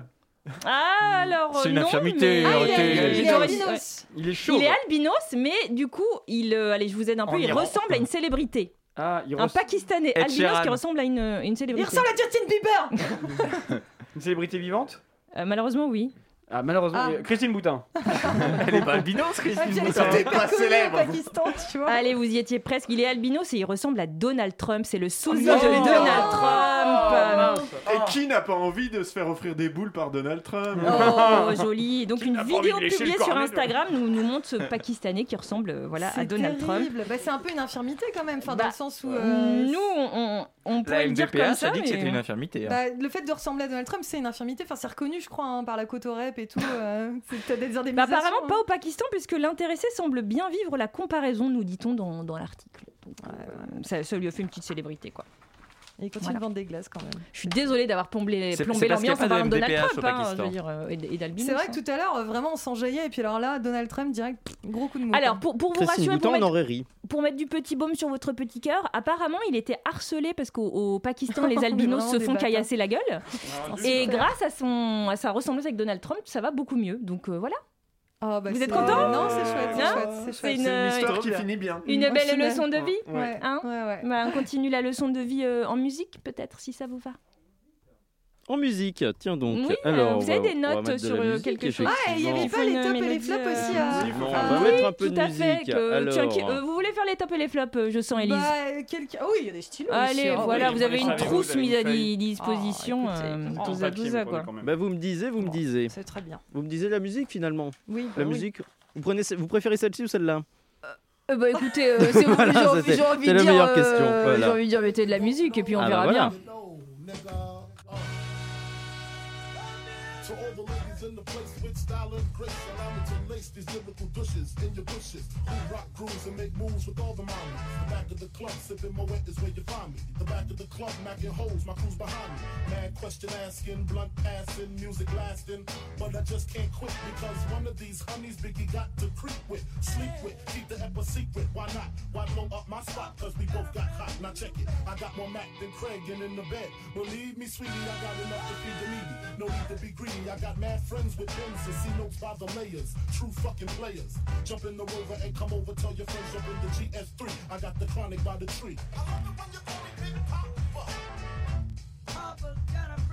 Ah, alors. C'est une non, infirmité, mais- Ah, il est, il Il albinos. Il est chaud. Il est albinos, mais du coup, il, euh, allez, je vous aide un peu, En il Iran. ressemble à une célébrité. Ah, il Un Pakistanais Ed albinos Sheeran. qui ressemble à une, une Il célébrité. ressemble à Justin Bieber Une célébrité vivante? Euh, malheureusement, oui. Ah, malheureusement. Ah. Christine Boutin. Elle est pas albinos, Ah, Christine puis elle est Boutin. Pas célèbre. au Pakistan, tu vois. Allez, vous y étiez presque. Il est albinos et il ressemble à Donald Trump. C'est le sosie non. de Donald Oh, Trump. Et qui n'a pas envie de se faire offrir des boules par Donald Trump Oh, joli. Donc Qui une vidéo publiée sur Instagram nous, nous montre ce Pakistanais qui ressemble euh, voilà, à Donald Trump. Bah, c'est un peu une infirmité quand même, enfin, dans Bah, le sens où. euh, Nous, on, pourrait le dire comme ça. a dit que c'était une infirmité. hein. bah, le fait de ressembler à Donald Trump, c'est une infirmité. Enfin, c'est reconnu, je crois, hein, par la Cotorep et tout. euh, c'est peut-être des Bah, apparemment hein. pas au Pakistan puisque l'intéressé semble bien vivre la comparaison, nous dit-on dans, dans l'article. Donc, euh, ça, ça lui a fait une petite célébrité quoi. Il continue Voilà. de vendre des glaces quand même. Je suis désolée d'avoir plombé, plombé l'ambiance en parlant de Donald Trump hein, je Pakistan. veux dire, euh, et, et C'est vrai hein. que tout à l'heure, euh, vraiment, on s'enjaillait. Et puis alors là, Donald Trump, direct, pff, gros coup de mou. Alors pour, pour vous Christine rassurer, Boutin, pour on mettre, aurait ri. pour mettre du petit baume sur votre petit cœur, apparemment il était harcelé parce qu'au au Pakistan les albinos se font caillasser la gueule. Et grâce à, son, à sa ressemblance avec Donald Trump, ça va beaucoup mieux. Donc euh, voilà. Ah, bah, Vous êtes content Non, c'est chouette, c'est Non chouette, c'est C'est chouette. une, C'est une histoire Trop qui bien. finit bien. une belle leçon de vie. Ouais, Hein ouais, ouais. Bah, on continue la leçon de vie euh, en musique, peut-être, si ça vous va. En musique, tiens donc. Oui, euh, Alors, vous avez des notes de sur euh, musique, quelque chose. Ah, il y avait pas les tops et les flops euh, aussi à. Faire on va un- mettre un peu Tout de à fait. musique. que- Alors, tiens, qui- euh, vous voulez faire les tops et les flops, je sens Elise. Bah, quelqu'un. Ah oui, il y a des stylos. Allez, aussi, hein. voilà, oui, vous avez une trousse mise à disposition. Ah, tous En à tous quoi. bah, vous me disiez, vous me disiez. C'est très bien. Vous me disiez la musique finalement. Oui. La bah oui. musique. Vous, prenez, vous préférez celle-ci ou celle-là? Euh, bah écoutez, euh, c'est Voilà, j'ai envie, de la dire, meilleure euh, question, voilà. j'ai envie de dire mettez de la musique et puis on Ah bah verra voilà. bien. To all the ladies in the place with style and grace, allow me to lace these lyrical douches in your bushes. Who rock grooves and make moves with all the mommies. The back of the club, sipping my wet is where you find me. The back of the club, macking holes, my crew's behind me. Mad question asking, blunt passing, music lasting. But I just can't quit because one of these honeys Biggie got to creep with, sleep with, keep the ep a secret. Why not? Why blow up my spot? Cause we both got hot. Now check it. I got more Mac than Craig and in the bed. Believe me, sweetie, I got enough to feed the needy. No need to be greedy. I got mad friends with pins and see notes by the layers. True fucking players. Jump in the rover and come over. Tell your friends jump in the GS3. I got the chronic by the tree. I love it when you call me Big Papa. Papa's got a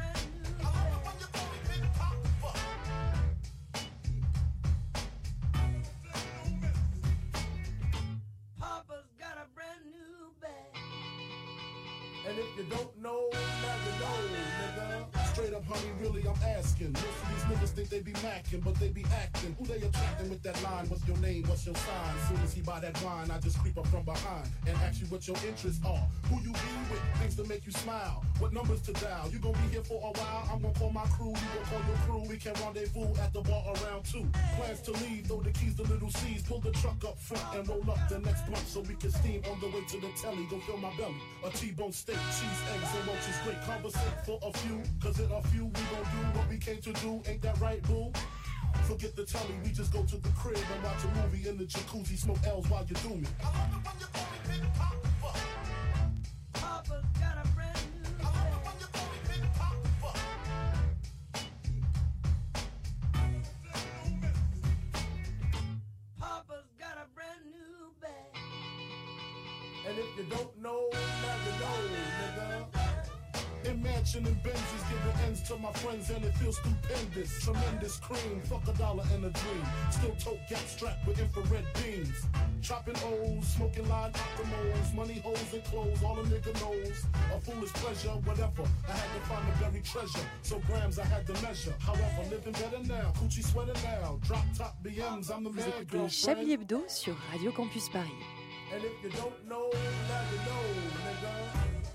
Up honey I'm asking. Most of these niggas think they be macking, but they be acting. Who they attracting with that line? What's your name? What's your sign? Soon as he buy that wine, I just creep up from behind and ask you what your interests are. Who you be with? Things to make you smile. What numbers to dial? You gonna be here for a while? I'm gonna call my crew. You gonna call your crew. We can rendezvous at the bar around two. Plans to leave, throw the keys to little C's. Pull the truck up front and roll up the next blunt so we can steam on the way to the telly. Go fill my belly. A T-bone steak, cheese, eggs, and roaches. Great conversation for a few. Cause in a few you. We gon' do what we came to do. Ain't that right, boo? Forget the telly, we just go to the crib and watch a movie in the jacuzzi, smoke L's while you do me. I love it when you call me Big Papa. Papa's got a brand new. I love it when you call me Big Papa. Papa's got a brand new bag. And if you don't know, now you know mansion and Benzes, giving ends to my friends, and it feels stupendous. Tremendous cream, fuck a dollar and a dream. Still tote gat strapped with infrared beams. Chopping O's, smoking line optimals, money holes and clothes, all a nigga knows. A foolish pleasure, whatever. I had to find the buried treasure, so grams I had to measure. However, living better now, coochie sweater now. Drop top BMs, I'm the Vous man, écoutez girlfriend. Chablis Hebdo sur Radio Campus Paris. And if you don't know, now you know, nigga.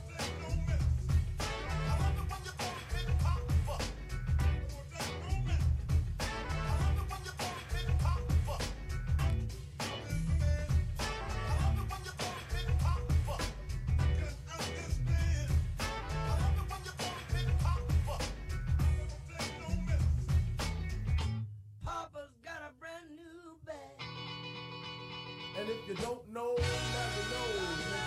If you don't know, now you know,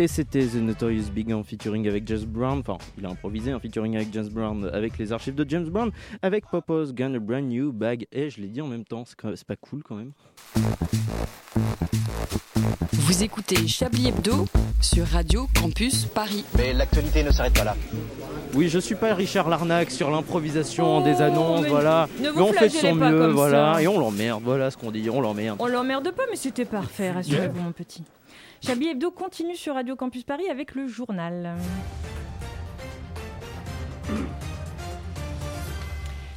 Et c'était The Notorious Big en featuring avec James Brown. Enfin, il a improvisé en featuring avec James Brown, avec les archives de James Brown, avec Popo's Gun a Brand New Bag. Et je l'ai dit en même temps, c'est pas cool quand même. Vous écoutez Chablis Hebdo sur Radio Campus Paris. Mais l'actualité ne s'arrête pas là. Oui, je suis pas Richard Larnac sur l'improvisation des annonces, Oh, mais voilà. ne vous mais on fait de son pas mieux, comme voilà. ça. Et on l'emmerde, voilà ce qu'on dit, on l'emmerde. On l'emmerde pas, mais c'était parfait, rassurez-vous, mon petit. Chablis Hebdo continue sur Radio Campus Paris avec le journal.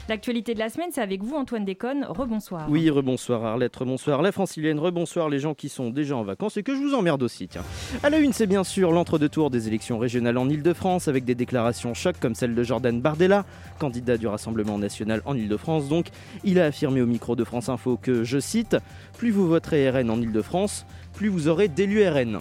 L'actualité de la semaine, c'est avec vous, Antoine Déconne. Rebonsoir. Oui, rebonsoir Arlette, rebonsoir la francilienne, rebonsoir les gens qui sont déjà en vacances et que je vous emmerde aussi, tiens. À la une, c'est bien sûr l'entre-deux-tours des élections régionales en Ile-de-France avec des déclarations chocs comme celle de Jordan Bardella, candidat du Rassemblement national en Ile-de-France. Donc, il a affirmé au micro de France Info que, je cite, Plus vous voterez RN en Ile-de-France, plus vous aurez d'élus RN.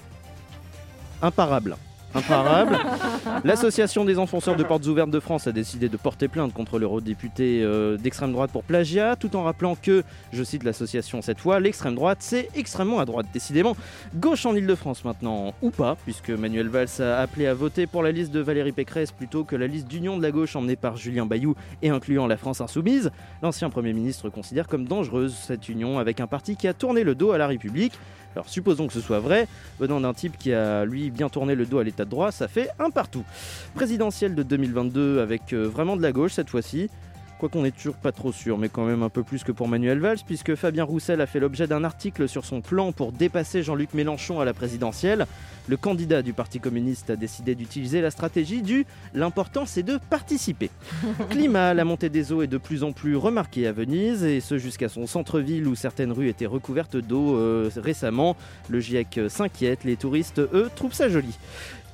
Imparable. Imparable. L'association des enfonceurs de portes ouvertes de France a décidé de porter plainte contre l'eurodéputé euh, d'extrême droite pour plagiat, tout en rappelant que, je cite l'association cette fois, l'extrême droite c'est extrêmement à droite. Décidément, gauche en Ile-de-France maintenant, ou pas, puisque Manuel Valls a appelé à voter pour la liste de Valérie Pécresse plutôt que la liste d'union de la gauche emmenée par Julien Bayou et incluant la France Insoumise. L'ancien Premier ministre considère comme dangereuse cette union avec un parti qui a tourné le dos à la République. Alors supposons que ce soit vrai, venant d'un type qui a lui bien tourné le dos à l'état de droit, ça fait un partout. Présidentielle de 2022 avec euh, vraiment de la gauche cette fois-ci. Quoi qu'on n'est toujours pas trop sûr, mais quand même un peu plus que pour Manuel Valls, puisque Fabien Roussel a fait l'objet d'un article sur son plan pour dépasser Jean-Luc Mélenchon à la présidentielle. Le candidat du Parti communiste a décidé d'utiliser la stratégie du l'important c'est de participer. Climat, la montée des eaux est de plus en plus remarquée à Venise, et ce jusqu'à son centre-ville où certaines rues étaient recouvertes d'eau euh, récemment. Le GIEC s'inquiète, les touristes, eux, trouvent ça joli.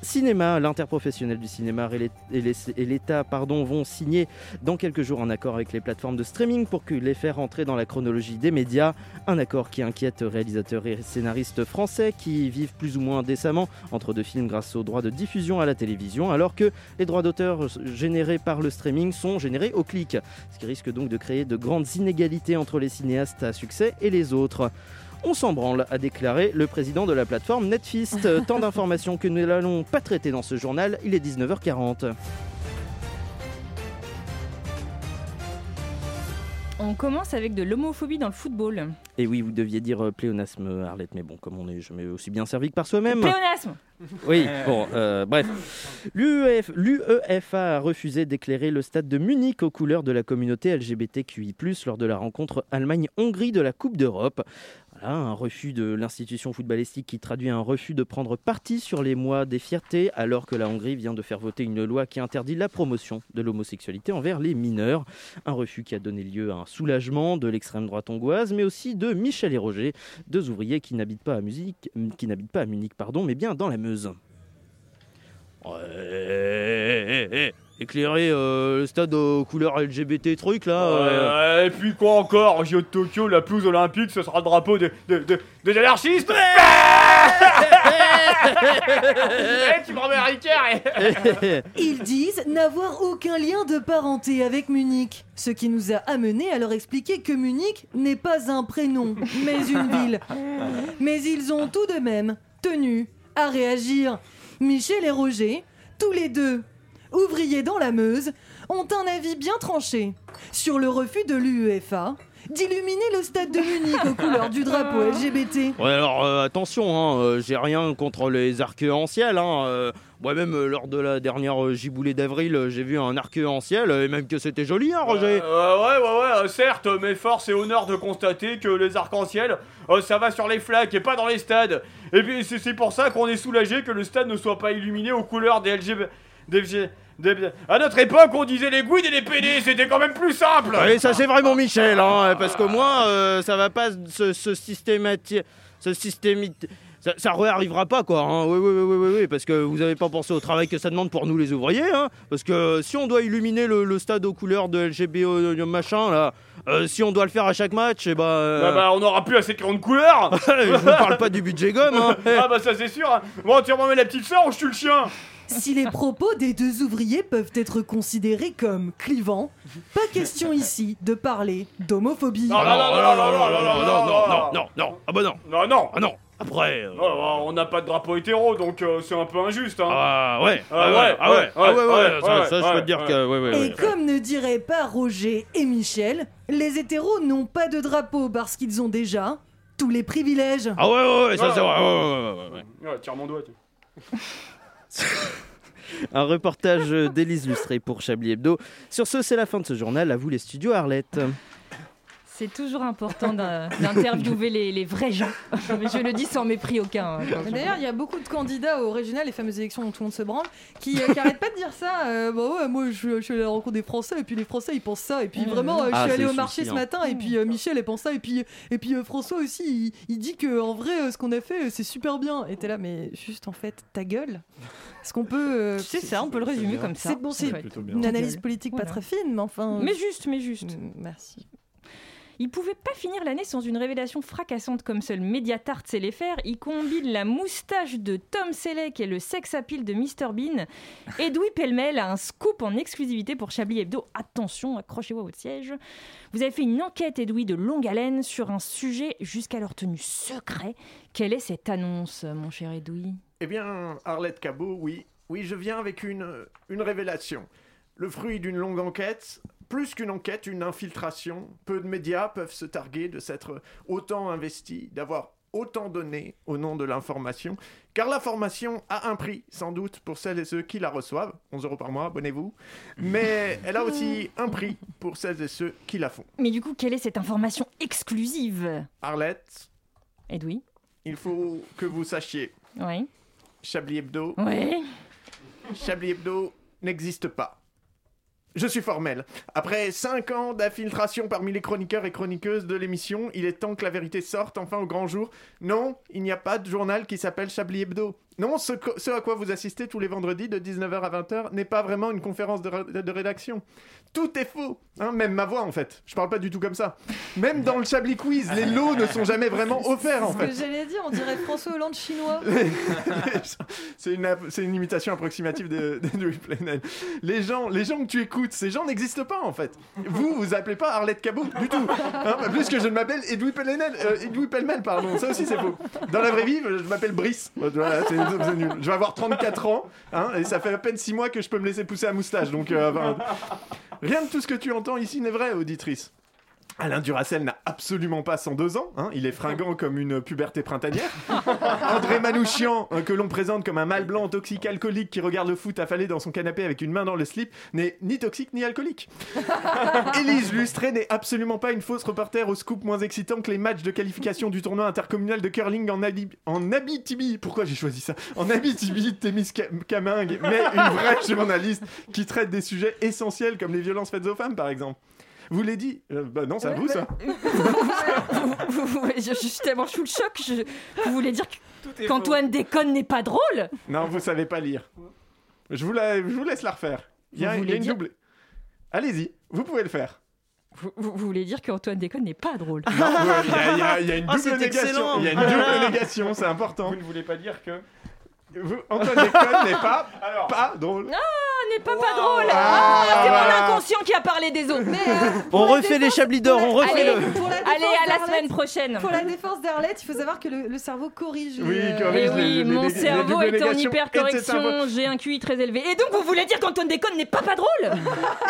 Cinéma, l'interprofessionnel du cinéma et l'É- et l'É- et l'État vont signer dans quelques jours un accord avec les plateformes de streaming pour les faire entrer dans la chronologie des médias. Un accord qui inquiète réalisateurs et scénaristes français qui vivent plus ou moins décemment entre deux films grâce aux droits de diffusion à la télévision, alors que les droits d'auteur générés par le streaming sont générés au clic, ce qui risque donc de créer de grandes inégalités entre les cinéastes à succès et les autres. On s'en branle, a déclaré le président de la plateforme Netfist. Tant d'informations que nous n'allons pas traiter dans ce journal, il est 19h40. On commence avec de l'homophobie dans le football. Et oui, vous deviez dire euh, pléonasme, Arlette, mais bon, comme on est jamais aussi bien servi que par soi-même. Pléonasme Oui, bon, euh, bref. L'UEF L'UEFA a refusé d'éclairer le stade de Munich aux couleurs de la communauté LGBTQI, lors de la rencontre Allemagne-Hongrie de la Coupe d'Europe. Un refus de l'institution footballistique qui traduit un refus de prendre parti sur les mois des fiertés, alors que la Hongrie vient de faire voter une loi qui interdit la promotion de l'homosexualité envers les mineurs. Un refus qui a donné lieu à un soulagement de l'extrême droite hongroise, mais aussi de Michel et Roger, deux ouvriers qui n'habitent pas à Munich, qui n'habitent pas à Munich, pardon, mais bien dans la Meuse. Ouais, éclairer euh, le stade aux couleurs LGBT truc là. euh. Ouais, et puis quoi encore? JO de Tokyo, la pelouse olympique, ce sera le drapeau de, de, de- des anarchistes Eh, Tu me remets un eh. Ils disent n'avoir aucun lien de parenté avec Munich, ce qui nous a amené à leur expliquer que Munich n'est pas un prénom, mais une ville. Mais ils ont tout de même tenu à réagir. Michel et Roger, tous les deux ouvriers dans la Meuse, ont un avis bien tranché sur le refus de l'UEFA d'illuminer le stade de Munich aux couleurs du drapeau LGBT. Ouais, alors euh, attention, hein, euh, j'ai rien contre les arcs-en-ciel. Hein, euh, Moi-même, euh, lors de la dernière giboulée d'avril, j'ai vu un arc-en-ciel et même que c'était joli, hein, Roger. Euh, ouais, ouais, ouais, certes, mais force et honneur de constater que les arcs-en-ciel, ça va sur les flaques et pas dans les stades. Et puis c'est pour ça qu'on est soulagé que le stade ne soit pas illuminé aux couleurs des LGBT. Des, des- des- À notre époque, on disait les gouines et les PD, c'était quand même plus simple. Oui, ça c'est vraiment Michel, hein, parce que moi, euh, ça va pas se, se systématiser. Ce Ça, ça réarrivera pas, quoi. hein. Oui, oui, oui, oui, oui, parce que vous avez pas pensé au travail que ça demande pour nous les ouvriers, hein. Parce que si on doit illuminer le, le stade aux couleurs de LGBO machin, là, euh, si on doit le faire à chaque match, et bah. euh, Bah, bah, on aura plus assez de crayons de couleur. Je vous parle pas du budget gomme, hein. ah bah ça c'est sûr. hein. Bon, tu remets la petite ou je tue le chien Si les propos des deux ouvriers peuvent être considérés comme clivants, pas question ici de parler d'homophobie. Non, non, non, non, non, non, non, non, non, non, non, non, non, ah bah non. Non, non. Ah non. Après. euh, Oh, oh, on n'a pas de drapeau hétéro, donc euh, c'est un peu injuste. Hein. Ah ouais, Ah ah ouais, ouais, ah ouais, ah ouais, ouais, ça, ouais, ça, je peux ouais, te dire ouais. que, ouais, ouais, Et ouais. comme ne diraient pas Roger et Michel, les hétéros n'ont pas de drapeau parce qu'ils ont déjà tous les privilèges. Ah ouais, ouais, ouais, ça c'est vrai, ouais, ouais, ouais, ouais, ouais. Ouais, tire mon doigt. tu. Un reportage d'Élise Lustré pour Chablis Hebdo. Sur ce, c'est la fin de ce journal. À vous les studios Arlette. C'est toujours important d'interviewer les, les vrais gens. Je le dis sans mépris aucun. hein, D'ailleurs, il y a beaucoup de candidats au régional, les fameuses élections dont tout le monde se branle, qui, euh, qui arrêtent pas de dire ça. Euh, bah ouais, moi je, je suis allé à la rencontre des Français, et puis les Français ils pensent ça, et puis vraiment, euh, je Ah, suis c'est allé au marché souci, ce hein. matin, et puis euh, Michel elle pense ça, et puis, et puis euh, François aussi, il, il dit que en vrai, euh, ce qu'on a fait, euh, c'est super bien. Et t'es là, mais juste en fait, ta gueule. Est-ce qu'on peut. euh, C'est ça, on peut le résumer comme ça. C'est bon, c'est une analyse politique pas très fine, mais enfin. Mais juste, mais juste. Mm, Merci. Il pouvait pas finir l'année sans une révélation fracassante comme seul Mediatart sait les faire. Il combine la moustache de Tom Selleck et le sex appeal de Mr Bean. Edoui Pellemel a un scoop en exclusivité pour Chablis Hebdo. Attention, accrochez-vous à votre siège. Vous avez fait une enquête, Edoui, de longue haleine sur un sujet jusqu'alors tenu secret. Quelle est cette annonce, mon cher Edoui? Eh bien, Arlette Cabot, oui. Oui, je viens avec une, une révélation. Le fruit d'une longue enquête, plus qu'une enquête, une infiltration. Peu de médias peuvent se targuer de s'être autant investis, d'avoir autant donné au nom de l'information, car l'information a un prix, sans doute, pour celles et ceux qui la reçoivent. 11 euros par mois, abonnez-vous. Mais elle a aussi un prix pour celles et ceux qui la font. Mais du coup, quelle est cette information exclusive? Arlette, Edoui il faut que vous sachiez, Oui. Chablis Hebdo, Oui. Chablis Hebdo n'existe pas. Je suis formel. Après 5 ans d'infiltration parmi les chroniqueurs et chroniqueuses de l'émission, il est temps que la vérité sorte enfin au grand jour. Non, il n'y a pas de journal qui s'appelle Chablis Hebdo. Non, ce, ce à quoi vous assistez tous les vendredis de 19h à 20h n'est pas vraiment une conférence de, rédaction. Tout est faux. Hein, même ma voix, en fait. Je parle pas du tout comme ça. Même dans le Chablis Quiz, les lots ne sont jamais vraiment offerts, en Ce fait. que j'allais dire, on dirait François Hollande chinois. c'est une, c'est imitation approximative de, de Louis Plenel. Les gens, les gens que tu écoutes, ces gens n'existent pas en fait. Vous, vous appelez pas Arlette Cabot du tout. Hein, plus que je ne m'appelle Edoui Plenel, euh, pardon. Ça aussi c'est faux. Dans la vraie vie, je m'appelle Brice. Voilà, c'est- Je vais avoir 34 ans hein, et ça fait à peine 6 mois que je peux me laisser pousser la moustache. Donc euh, rien de tout ce que tu entends ici n'est vrai, auditrice. Alain Duracel n'a absolument pas 102 ans, hein, il est fringant comme une puberté printanière. André Manouchian, hein, que l'on présente comme un mâle blanc toxique alcoolique qui regarde le foot affalé dans son canapé avec une main dans le slip, n'est ni toxique ni alcoolique. Élise Lustré n'est absolument pas une fausse reporter au scoop moins excitant que les matchs de qualification du tournoi intercommunal de curling en, Ali- en Abitibi. Pourquoi j'ai choisi ça? En Abitibi, Témis Ca- Camingue, mais une vraie journaliste qui traite des sujets essentiels comme les violences faites aux femmes, par exemple. Vous l'avez dit Euh, Bah non, c'est à vous ça. Vous- vous- je, je suis tellement sous le choc. je- vous voulez dire qu'Antoine déconne n'est pas drôle? Non, vous savez pas lire. Je vous, la- je vous laisse la refaire. Il y a, Vous il y a voulez une dire- double. Allez-y, vous pouvez le faire. vous, vous- vous voulez dire qu'Antoine déconne n'est pas drôle? Non, il y, a- il y a- il y a une double négation. Il y a une double négation, c'est important. Vous ne voulez pas dire que. Vous- Antoine déconne n'est pas, pas drôle. Ah, n'est pas pas drôle Ah, Ah, C'est voilà. mon inconscient qui a parlé des autres On refait les Chablis d'or, on refait Allez, le. Pour la Allez, défense à la d'Arlette- semaine prochaine Pour la défense d'Arlette, il faut savoir que le, le cerveau corrige. Oui, les, euh, corrige. Eh les- oui, les- mon les- les cerveau doubles est en négations hypercorrection, j'ai un QI très élevé. Et donc vous voulez dire qu'Antoine déconne n'est pas pas drôle?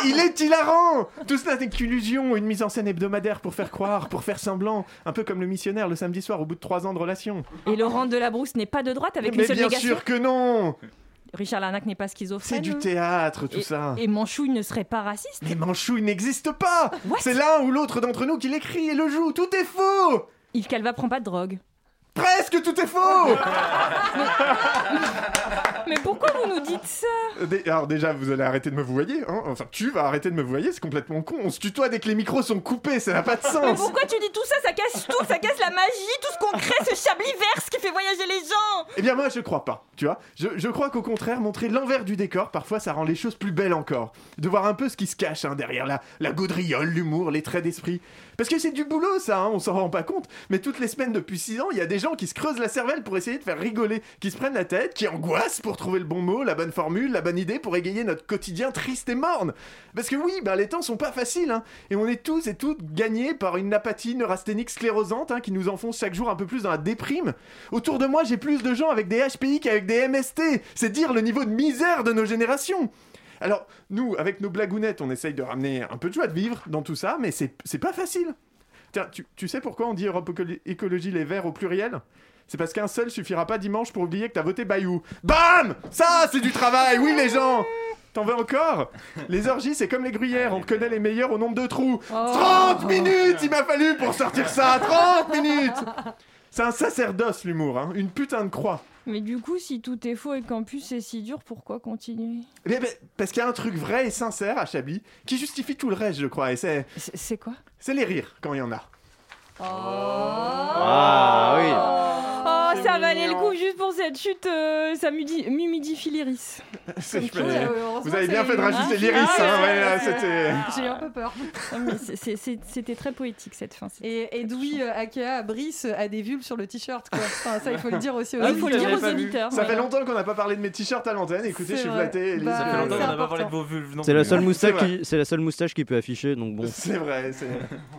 Il est hilarant Tout cela n'est qu'illusion, une mise en scène hebdomadaire pour faire croire, pour faire semblant, un peu comme le missionnaire le samedi soir au bout de trois ans de relation. Et Laurent Delabrousse n'est pas de droite avec Mais une seule bien négation? sûr que non Richard Larnac n'est pas schizophrène C'est du théâtre, tout et, ça. Et Manchouille ne serait pas raciste. Les manchouilles n'existent pas. C'est l'un ou l'autre d'entre nous qui l'écrit et le joue, tout est faux. Yves Calva prend pas de drogue. Presque tout est faux Mais pourquoi vous nous dites ça Euh, dé- Alors déjà, vous allez arrêter de me vouvoyer, hein Enfin, tu vas arrêter de me vouvoyer, c'est complètement con. On se tutoie dès que les micros sont coupés, ça n'a pas de Mais sens pourquoi tu dis tout ça? Ça casse tout, ça casse la magie, tout ce qu'on crée, ce chablis verse qui fait voyager les gens Eh bien moi je crois pas, tu vois. Je, je crois qu'au contraire, montrer l'envers du décor, parfois ça rend les choses plus belles encore. De voir un peu ce qui se cache hein, derrière la, la gaudriole, l'humour, les traits d'esprit. Parce que c'est du boulot ça, hein, on s'en rend pas compte. Mais toutes les semaines depuis 6 ans, il y a des gens qui se creusent la cervelle pour essayer de faire rigoler, qui se prennent la tête, qui angoissent pour trouver le bon mot, la bonne formule, la bonne idée pour égayer notre quotidien triste et morne. Parce que oui, ben, les temps sont pas faciles, hein, et on est tous et toutes gagnés par une apathie neurasthénique sclérosante hein, qui nous enfonce chaque jour un peu plus dans la déprime. Autour de moi, j'ai plus de gens avec des HPI qu'avec des MST. C'est dire le niveau de misère de nos générations. Alors, nous, avec nos blagounettes, on essaye de ramener un peu de joie de vivre dans tout ça, mais c'est pas facile. Tiens, tu, tu sais pourquoi on dit Europe Écolo- Écologie Les Verts au pluriel? C'est parce qu'un seul suffira pas dimanche pour oublier que t'as voté Bayou. BAM Ça, c'est du travail, oui les gens T'en veux encore? Les orgies, c'est comme les gruyères, on reconnaît les meilleurs au nombre de trous. 30 minutes il m'a fallu pour sortir ça 30 minutes C'est un sacerdoce l'humour, hein, une putain de croix. Mais du coup, si tout est faux et qu'en plus c'est si dur, pourquoi continuer? Eh bien, ben, parce qu'il y a un truc vrai et sincère à Chablis qui justifie tout le reste, je crois, et c'est... C'est quoi? C'est les rires, quand il y en a. Ah oui. Oh, ça valait le coup juste pour cette chute, euh, ça m'humidifie l'iris. Heureusement Vous avez bien fait de rajouter Ah, l'iris, ah, hein, ouais, ouais, là, ouais, c'était... J'ai eu un peu peur. C'est- C'était très poétique cette fin. Et Edoui euh, Akea Brice a des vulves sur le t-shirt. Enfin, ça, il faut le dire aussi aux Ah, il faut le dire auditeurs. aux auditeurs. Ça fait longtemps qu'on n'a pas parlé de mes t-shirts à l'antenne, écoutez, je suis flatté. Bah, Ça fait longtemps qu'on n'a pas parlé de vos vulves C'est la seule moustache qui, peut afficher, donc bon. C'est vrai.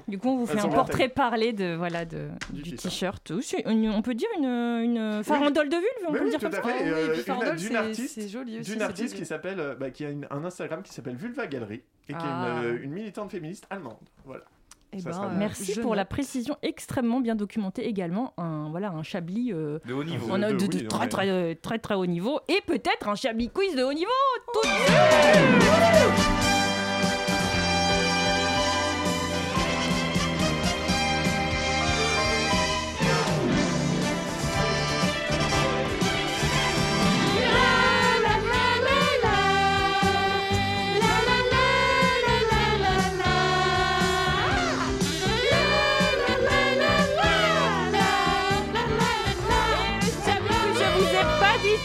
Du coup, on vous fait un portrait parlé de voilà de, Du t-shirt. On peut dire une, une farandole de vulve, on peut oui, le dire tout comme à ça. fait. Ah oui, euh, Farandole, d'une artiste, aussi, d'une qui s'appelle, euh, bah, qui a une- un Instagram qui s'appelle Vulva Galerie et qui Ah. est une, euh, une militante féministe allemande. Voilà. Eh ben, euh. Merci pour la précision extrêmement bien documentée également. Un, voilà, un chablis euh, De haut niveau. on a de- très, très, euh, très très haut niveau et peut-être un chablis quiz de haut niveau. Tout de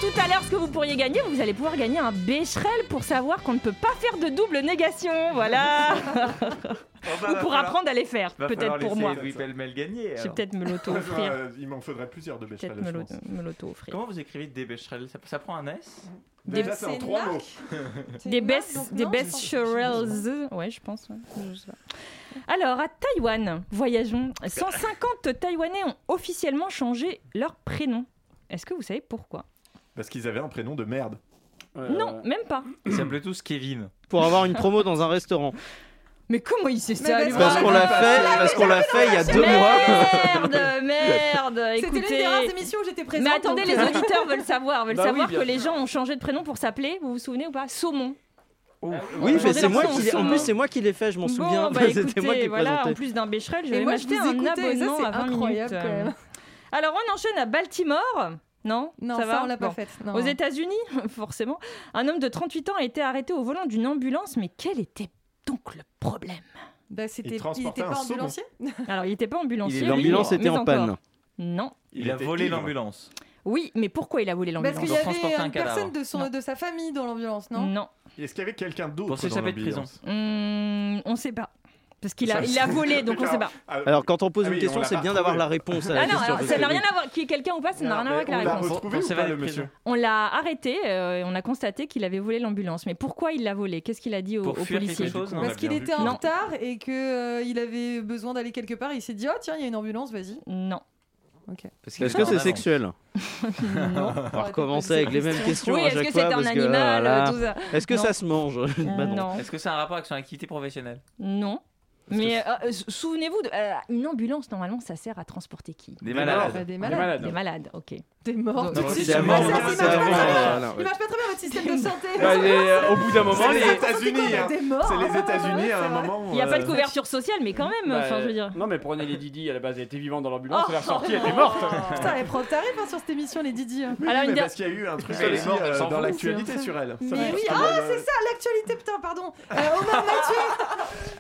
tout à l'heure ce que vous pourriez gagner. Vous allez pouvoir gagner un Becherel pour savoir qu'on ne peut pas faire de double négation. Voilà. Ou pour apprendre à les faire, peut-être pour moi. Oui, Pellemel gagner. Je vais alors. peut-être me l'auto-offrir. Euh, il m'en faudrait plusieurs de Becherel, Peut-être me l'auto-offrir. Comment vous écrivez des Becherel ça, ça prend un S? Déjà, c'est en trois mots? Des donc des. Ouais, je pense. ouais. Je sais pas. Alors, à Taïwan, voyageons. 150 Taïwanais ont officiellement changé leur prénom. Est-ce que vous savez pourquoi? Parce qu'ils avaient un prénom de merde. Non, même pas. Ils s'appelaient tous Kevin. Pour avoir une promo dans un restaurant. Mais comment il sait ça parce lui Parce qu'on l'a fait, parce qu'on l'a fait il y a deux mois. Merde, merde, C'était l'une écoutez. des rares émissions où j'étais présente. Mais attendez, les euh, auditeurs veulent savoir, veulent Bah oui, savoir que sûr. les gens ont changé de prénom pour s'appeler. Vous vous souvenez ou pas Saumon. Oui, On mais c'est moi qui l'ai. En plus, c'est moi qui l'ai fait, je m'en Bon, souviens. bah, C'était moi qui voilà, en plus d'un Becherel, je Et vais moi, je m'acheter vous un ça, abonnement à 20 incroyable, minutes. quand même. Alors, on enchaîne à Baltimore. Non, Non, ça, ça, va? on l'a pas Bon. faite, non. Aux États-Unis, forcément, un homme de 38 ans a été arrêté au volant d'une ambulance. Mais quel était donc le problème? Bah, c'était, Il il transportait était un pas ambulancier? Alors, il n'était pas ambulancier. Il L'ambulance mais était en encore. panne. Non. Il, a était volé l'ambulance. Oui, mais pourquoi il a volé Parce l'ambulance qu'il y avait un une cadavre. personne de, son, de sa famille dans l'ambulance, non? Non. Est-ce qu'il y avait quelqu'un d'autre Pour dans de prison. l'ambulance? Hum, on sait pas. Parce qu'il a, il volé, donc on sait pas. Ah, Alors, quand on pose Ah une oui, question, c'est bien d'avoir la réponse à la Ah non, question. alors parce ça n'a rien à voir. Qu'il y ait quelqu'un ou pas, ça n'a rien à voir avec la on l'a réponse. retrouvé Pour ou s'évader pas, le de prison. monsieur On l'a arrêté euh, et on a constaté qu'il avait volé l'ambulance. Mais pourquoi il l'a volé? Qu'est-ce qu'il a dit Pour aux policiers chose, Parce qu'il était en retard et qu'il avait besoin d'aller quelque part. Il s'est dit Oh, tiens, il y a une ambulance, vas-y. Non. Ok. Parce qu'il Est-ce que c'est sexuel? Non. On va recommencer avec les mêmes questions Oui, à est-ce chaque que fois. c'est un animal voilà. ça? Est-ce que Non. ça se mange? Bah non. Non. Est-ce que c'est un rapport avec son activité professionnelle? Non. Mais euh, euh, souvenez-vous, de- euh, une ambulance, normalement, ça sert à transporter qui? Des malades. malades. Des Des malades. Des malades, ok. T'es mort. Donc, tout de c'est suite. avant, Ça, ça marche pas très bien. Il marche pas très bien votre système de santé. Bah, les- euh, au bout d'un moment, C'est les les. États-Unis, hein. Mort. C'est les États-Unis à un vrai. moment. Il n'y a pas de couverture sociale, mais quand même, Bah, je veux dire. Non, mais prenez les Didi, à la base, elle était vivante dans l'ambulance, Oh. elle est ressortie, elle est morte. Putain, les profs t'arrives hein, sur cette émission, les Didi. Alors, parce qu'il y a eu un truc Elle elle dans l'actualité sur elle. Ça Mais va, oui, ah, c'est ça, l'actualité, putain, pardon. Omar Mathieu.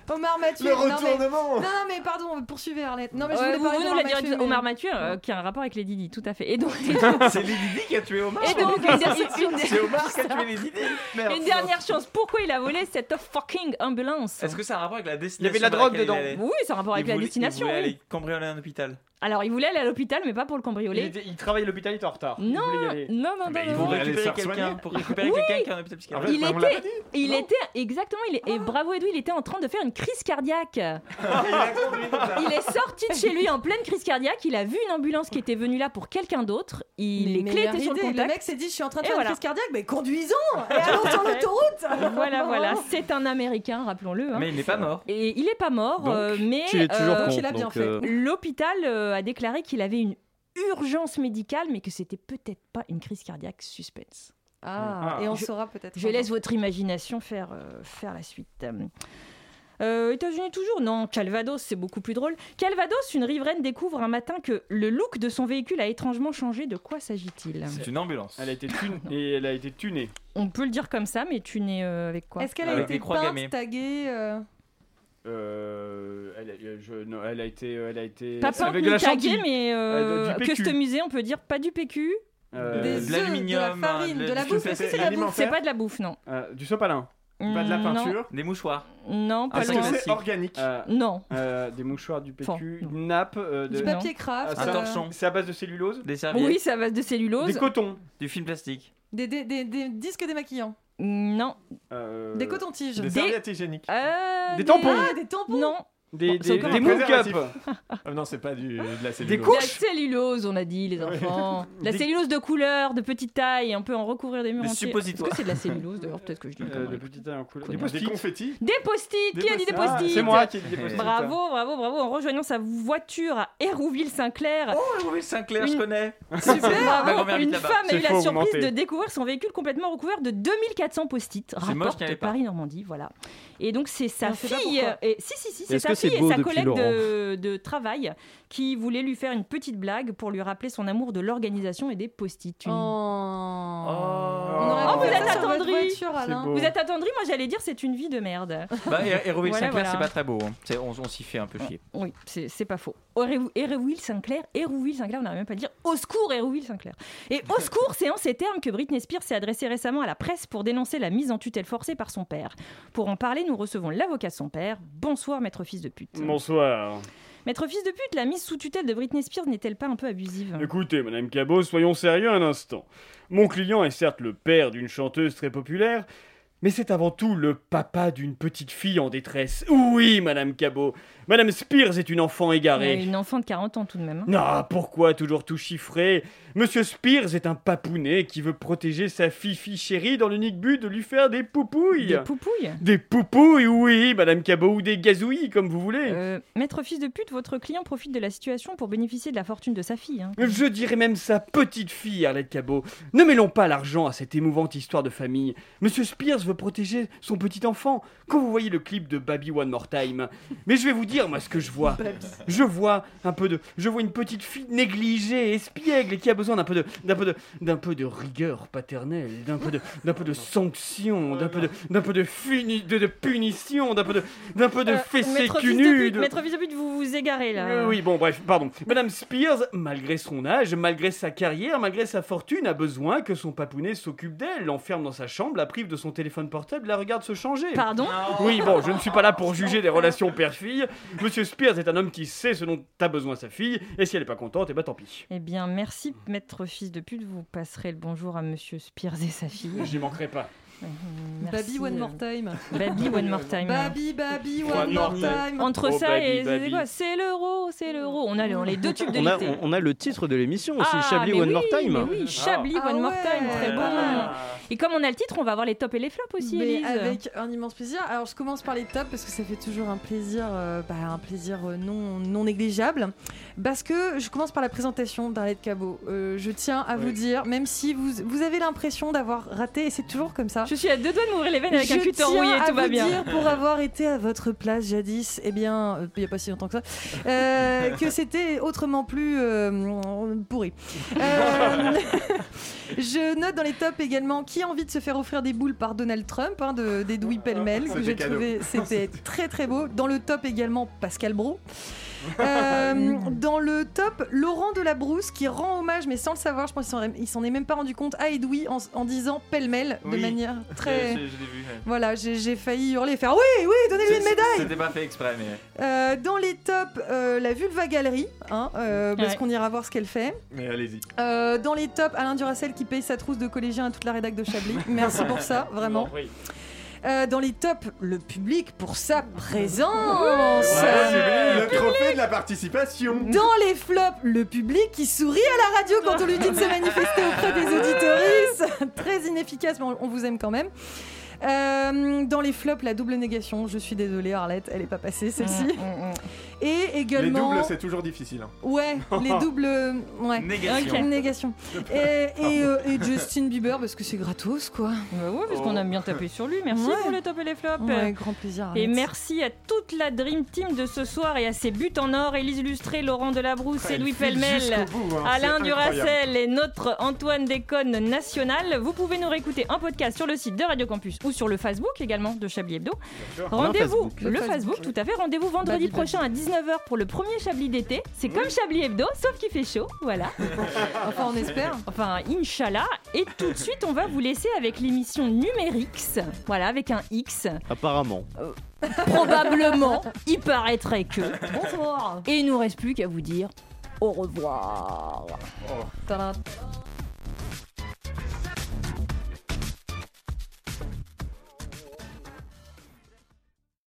Omar Mathieu. Non, mais- Non, non, mais pardon, poursuivez Arlette. Non, mais je voulais vous, parler vous Mathieu, mais- Omar Mathieu, euh, qui a un rapport avec les Didi, tout à fait. Et donc, C'est les Didi qui a tué Omar et donc une, C'est Omar qui a tué les Didi Merde. une dernière chance. Pourquoi il a volé cette fucking ambulance? Est-ce que ça a un rapport avec la Il y destination avait de la drogue dedans. Oui, c'est un rapport avec la destination. Il voulait aller cambrioler un hôpital. Alors, il voulait aller à l'hôpital, mais pas pour le Il, cambrioler. était- il travaillait à l'hôpital, il était en retard. Il Non, voulait y aller. non, non, non, Mais non, ils non. vont Pour aller se récupérer faire quelqu'un, soigner. pour récupérer quelqu'un qui est en hôpital psychiatrique. Il on me l'a était, il était exactement, il est, et bravo Edoui, il était en train de faire une crise cardiaque. Il est sorti de chez lui en pleine crise cardiaque. Il a vu une ambulance qui était venue là pour quelqu'un d'autre. Il Mais les clés meilleure étaient sur le idée, contact. mec s'est dit, je suis en train de Et faire voilà. une crise cardiaque, mais conduisons et allons sur l'autoroute. Voilà, voilà, c'est un Américain, rappelons-le. hein. Mais il n'est pas mort. Et il est pas mort, Donc, euh, mais Tu es toujours euh, con. il a bien donc, fait. euh, l'hôpital euh, a déclaré qu'il avait une urgence médicale, mais que c'était peut-être pas une crise cardiaque suspense. Ah, Ah. et on Je- saura peut-être. Je laisse votre imagination faire, euh, faire la suite. Euh, États-Unis toujours? Non, Calvados, c'est beaucoup plus drôle. Calvados, une riveraine découvre un matin que le look de son véhicule a étrangement changé. De quoi s'agit-il? C'est une ambulance. Elle a été tunée. Et elle a été tunée. On peut le dire comme ça, mais tu n'es euh, avec quoi? Est-ce qu'elle a Avec été peinte, taguée euh, Euh, je- non, elle a été, elle a été Pas peinte avec ni de la taguée, mais euh, Euh, du PQ. customisé, on peut dire pas du PQ. Euh, Des de l'aluminium, de la farine, de- de la bouffe. Est-ce que c'est de la bouffe. C'est pas de la bouffe, non. euh, du sopalin. Pas de la Mm, peinture. Des mouchoirs. Non, Ah, pas loin. que C'est organique. Euh, Non. euh, des mouchoirs du PQ, une nappe. euh, de... Du papier craft. Ah, Un euh, torchon. C'est à base de cellulose? Des serviettes. Oui, c'est à base de cellulose. Des cotons. Du film plastique. Des, des, des, des disques démaquillants. Non. euh, Des cotons-tiges. Des Des- serviettes hygiéniques. Euh, Des tampons. Ah, des tampons. Non. Des, des, des un moule préservatif. cups. Ah non, c'est pas du, de la Des cellulose. De couches. la cellulose, on a dit, les enfants. De La Des- cellulose de couleur, de petite taille, on peut en recouvrir des murs Des entiers. suppositoires. Est-ce que c'est de la cellulose d'ailleurs Peut-être que je dis une Euh, connerie. de petites tailles en couleur. Des Des Des post-it. confettis. Des post-it Des Qui a dit des post-it. Ah, post-it c'est moi qui ai dit des post-it. Bravo, bravo, bravo. En rejoignant sa voiture à Hérouville-Saint-Clair, Oh, oui, Sinclair, je Une- connais. Super, Ma bravo. grand-mère habite Une là-bas. femme a C'est eu la faux, vous surprise mentez. de découvrir son véhicule complètement recouvert de 2400 post-it. C'est moche, Rapporte pas. Paris-Normandie, voilà. Et donc c'est sa fille, et si si si, c'est sa fille et sa collègue de, de travail qui voulait lui faire une petite blague pour lui rappeler son amour de l'organisation et des post-it. Oh. Oh, aurait Oh, pu vous faire êtes attendri. voiture, Alain. beau. Vous êtes attendri, moi j'allais dire c'est une vie de merde. Bah, Voilà, Sinclair, voilà. c'est pas très beau. hein. On, on s'y fait un peu chier. Oui, c'est c'est pas faux. Hérouville Sinclair, Hérouville Sinclair, on n'arrive même pas à dire au secours Hérouville Sinclair. Et au secours, c'est en ces termes que Britney Spears s'est adressée récemment à la presse pour dénoncer la mise en tutelle forcée par son père. Pour en parler, nous recevons l'avocat de son père. Bonsoir, maître fils de pute. Bonsoir. Maître fils de pute, la mise sous tutelle de Britney Spears n'est-elle pas un peu abusive? Écoutez, Madame Cabot, soyons sérieux un instant. Mon client est certes le père d'une chanteuse très populaire, mais c'est avant tout le papa d'une petite fille en détresse. Oui, Madame Cabot, Madame Spears est une enfant égarée. Euh, Une enfant de 40 ans tout de même. hein. Non, pourquoi toujours tout chiffré? Monsieur Spears est un papounet qui veut protéger sa fille chérie dans l'unique but de lui faire des poupouilles. Des poupouilles? Des poupouilles, oui, Madame Cabot, ou des gazouilles, comme vous voulez. Euh, maître fils de pute, votre client profite de la situation pour bénéficier de la fortune de sa fille. hein. Je dirais même sa petite fille, Arlette Cabot. Ne mêlons pas l'argent à cette émouvante histoire de famille. Monsieur Spears veut protéger son petit enfant. Quand vous voyez le clip de Baby One More Time, mais je vais vous dire moi ce que je vois. Je vois un peu de, je vois une petite fille négligée, espiègle, qui a besoin d'un peu de, d'un peu de, d'un peu de rigueur paternelle, d'un peu de, d'un peu de sanction, d'un peu de, d'un peu de, funi- de, de punition, d'un peu de, d'un peu de Euh, fessée maître cul fils de nu, pute, de- maître fils de pute, vous vous égarez là. euh, oui, bon, bref, pardon. Madame Spears, malgré son âge, malgré sa carrière, malgré sa fortune, a besoin que son papounet s'occupe d'elle, l'enferme dans sa chambre, la prive de son téléphone portable, la regarde se changer. Pardon? Oui, bon, je ne suis pas là pour juger des relations père-fille. Monsieur Spears est un homme qui sait ce dont a besoin sa fille, et si elle n'est pas contente, eh ben tant pis. Eh bien, merci, maître fils de pute. Vous passerez le bonjour à monsieur Spears et sa fille. J'y manquerai pas. Merci, Baby One euh, More Time. Baby One More Time. Baby, baby, One one more time. Entre Oh, ça baby, et c'est quoi C'est l'euro, c'est l'euro. On a les, on a les deux tubes de On a, l'été. on, on a le titre de l'émission aussi, Ah, Chablis One oui, More Time. mais oui, Chablis Ah One More ouais. Time, très bon. Et comme on a le titre, on va voir les tops et les flops aussi, Mais Élise. avec un immense plaisir. Alors je commence par les tops parce que ça fait toujours un plaisir, euh, bah, un plaisir euh, non, non négligeable. Parce que je commence par la présentation d'Arlette Cabot. Euh, je tiens à vous dire, même si vous, vous avez l'impression d'avoir raté, et c'est toujours comme ça. Je suis à deux doigts de m'ouvrir les veines avec je un cutter tiens rouillé, à tout va vous bien. dire, pour avoir été à votre place jadis, eh bien, euh, il n'y a pas si longtemps que ça, euh, que c'était autrement plus euh, pourri. Euh, je note dans les tops également qui a envie de se faire offrir des boules par Donald Trump, hein, de, des douilles pêle-mêle, que j'ai trouvé c'était très très beau. Dans le top également Pascal Bro. Euh, dans le top, Laurent Delabrousse qui rend hommage, mais sans le savoir, je pense qu'il s'en- est même pas rendu compte, à Edoui en, en disant pêle-mêle de Oui. manière très. Je, je l'ai vu. ouais. Voilà, j'ai j'ai failli hurler et faire oui, oui, donnez-lui une médaille C'était pas fait exprès, mais. Euh, Dans les tops, euh, la Vulva Galerie, hein, euh, parce qu'on ira voir ce qu'elle fait. Mais allez-y. Euh, dans les tops, Alain Duracel qui paye sa trousse de collégien à toute la rédac de Chablis. Merci pour ça, vraiment. Euh, dans les tops, le public pour sa présence. le trophée de la participation. Dans les flops, le public qui sourit à la radio quand on lui dit de se manifester auprès des auditoristes. Très inefficace, mais on, on vous aime quand même. Euh, dans les flops, la double négation. Je suis désolée, Arlette, elle est pas passée celle-ci. Et Les également. doubles, c'est toujours difficile. hein. Ouais, les doubles. Ouais. Négation. Négation. Et, et, euh, et Justin Bieber, parce que c'est gratos, quoi. Bah ouais, parce qu'on a bien tapé sur lui. Merci Ouais. pour les tops et les flops. Ouais, grand plaisir. Et merci à toute la Dream Team de ce soir et à ses buts en or, Élise Lustré, Laurent Delabrousse et Louis Pellemel, hein, Alain Duracel et notre Antoine Déconne National. Vous pouvez nous réécouter en podcast sur le site de Radio Campus ou sur le Facebook également de Chablis Hebdo. Rendez-vous, le, Le Facebook, Facebook. tout à fait. Rendez-vous vendredi Babi, prochain à 19h pour le premier Chablis d'été. C'est comme Chablis Hebdo, sauf qu'il fait chaud. Voilà. Enfin, on espère. Enfin, Inch'Allah. Et tout de suite, on va vous laisser avec l'émission Numérix. Voilà, avec un X. Apparemment. Probablement, il paraîtrait que. Bonsoir. Et il nous reste plus qu'à vous dire au revoir. Tadam.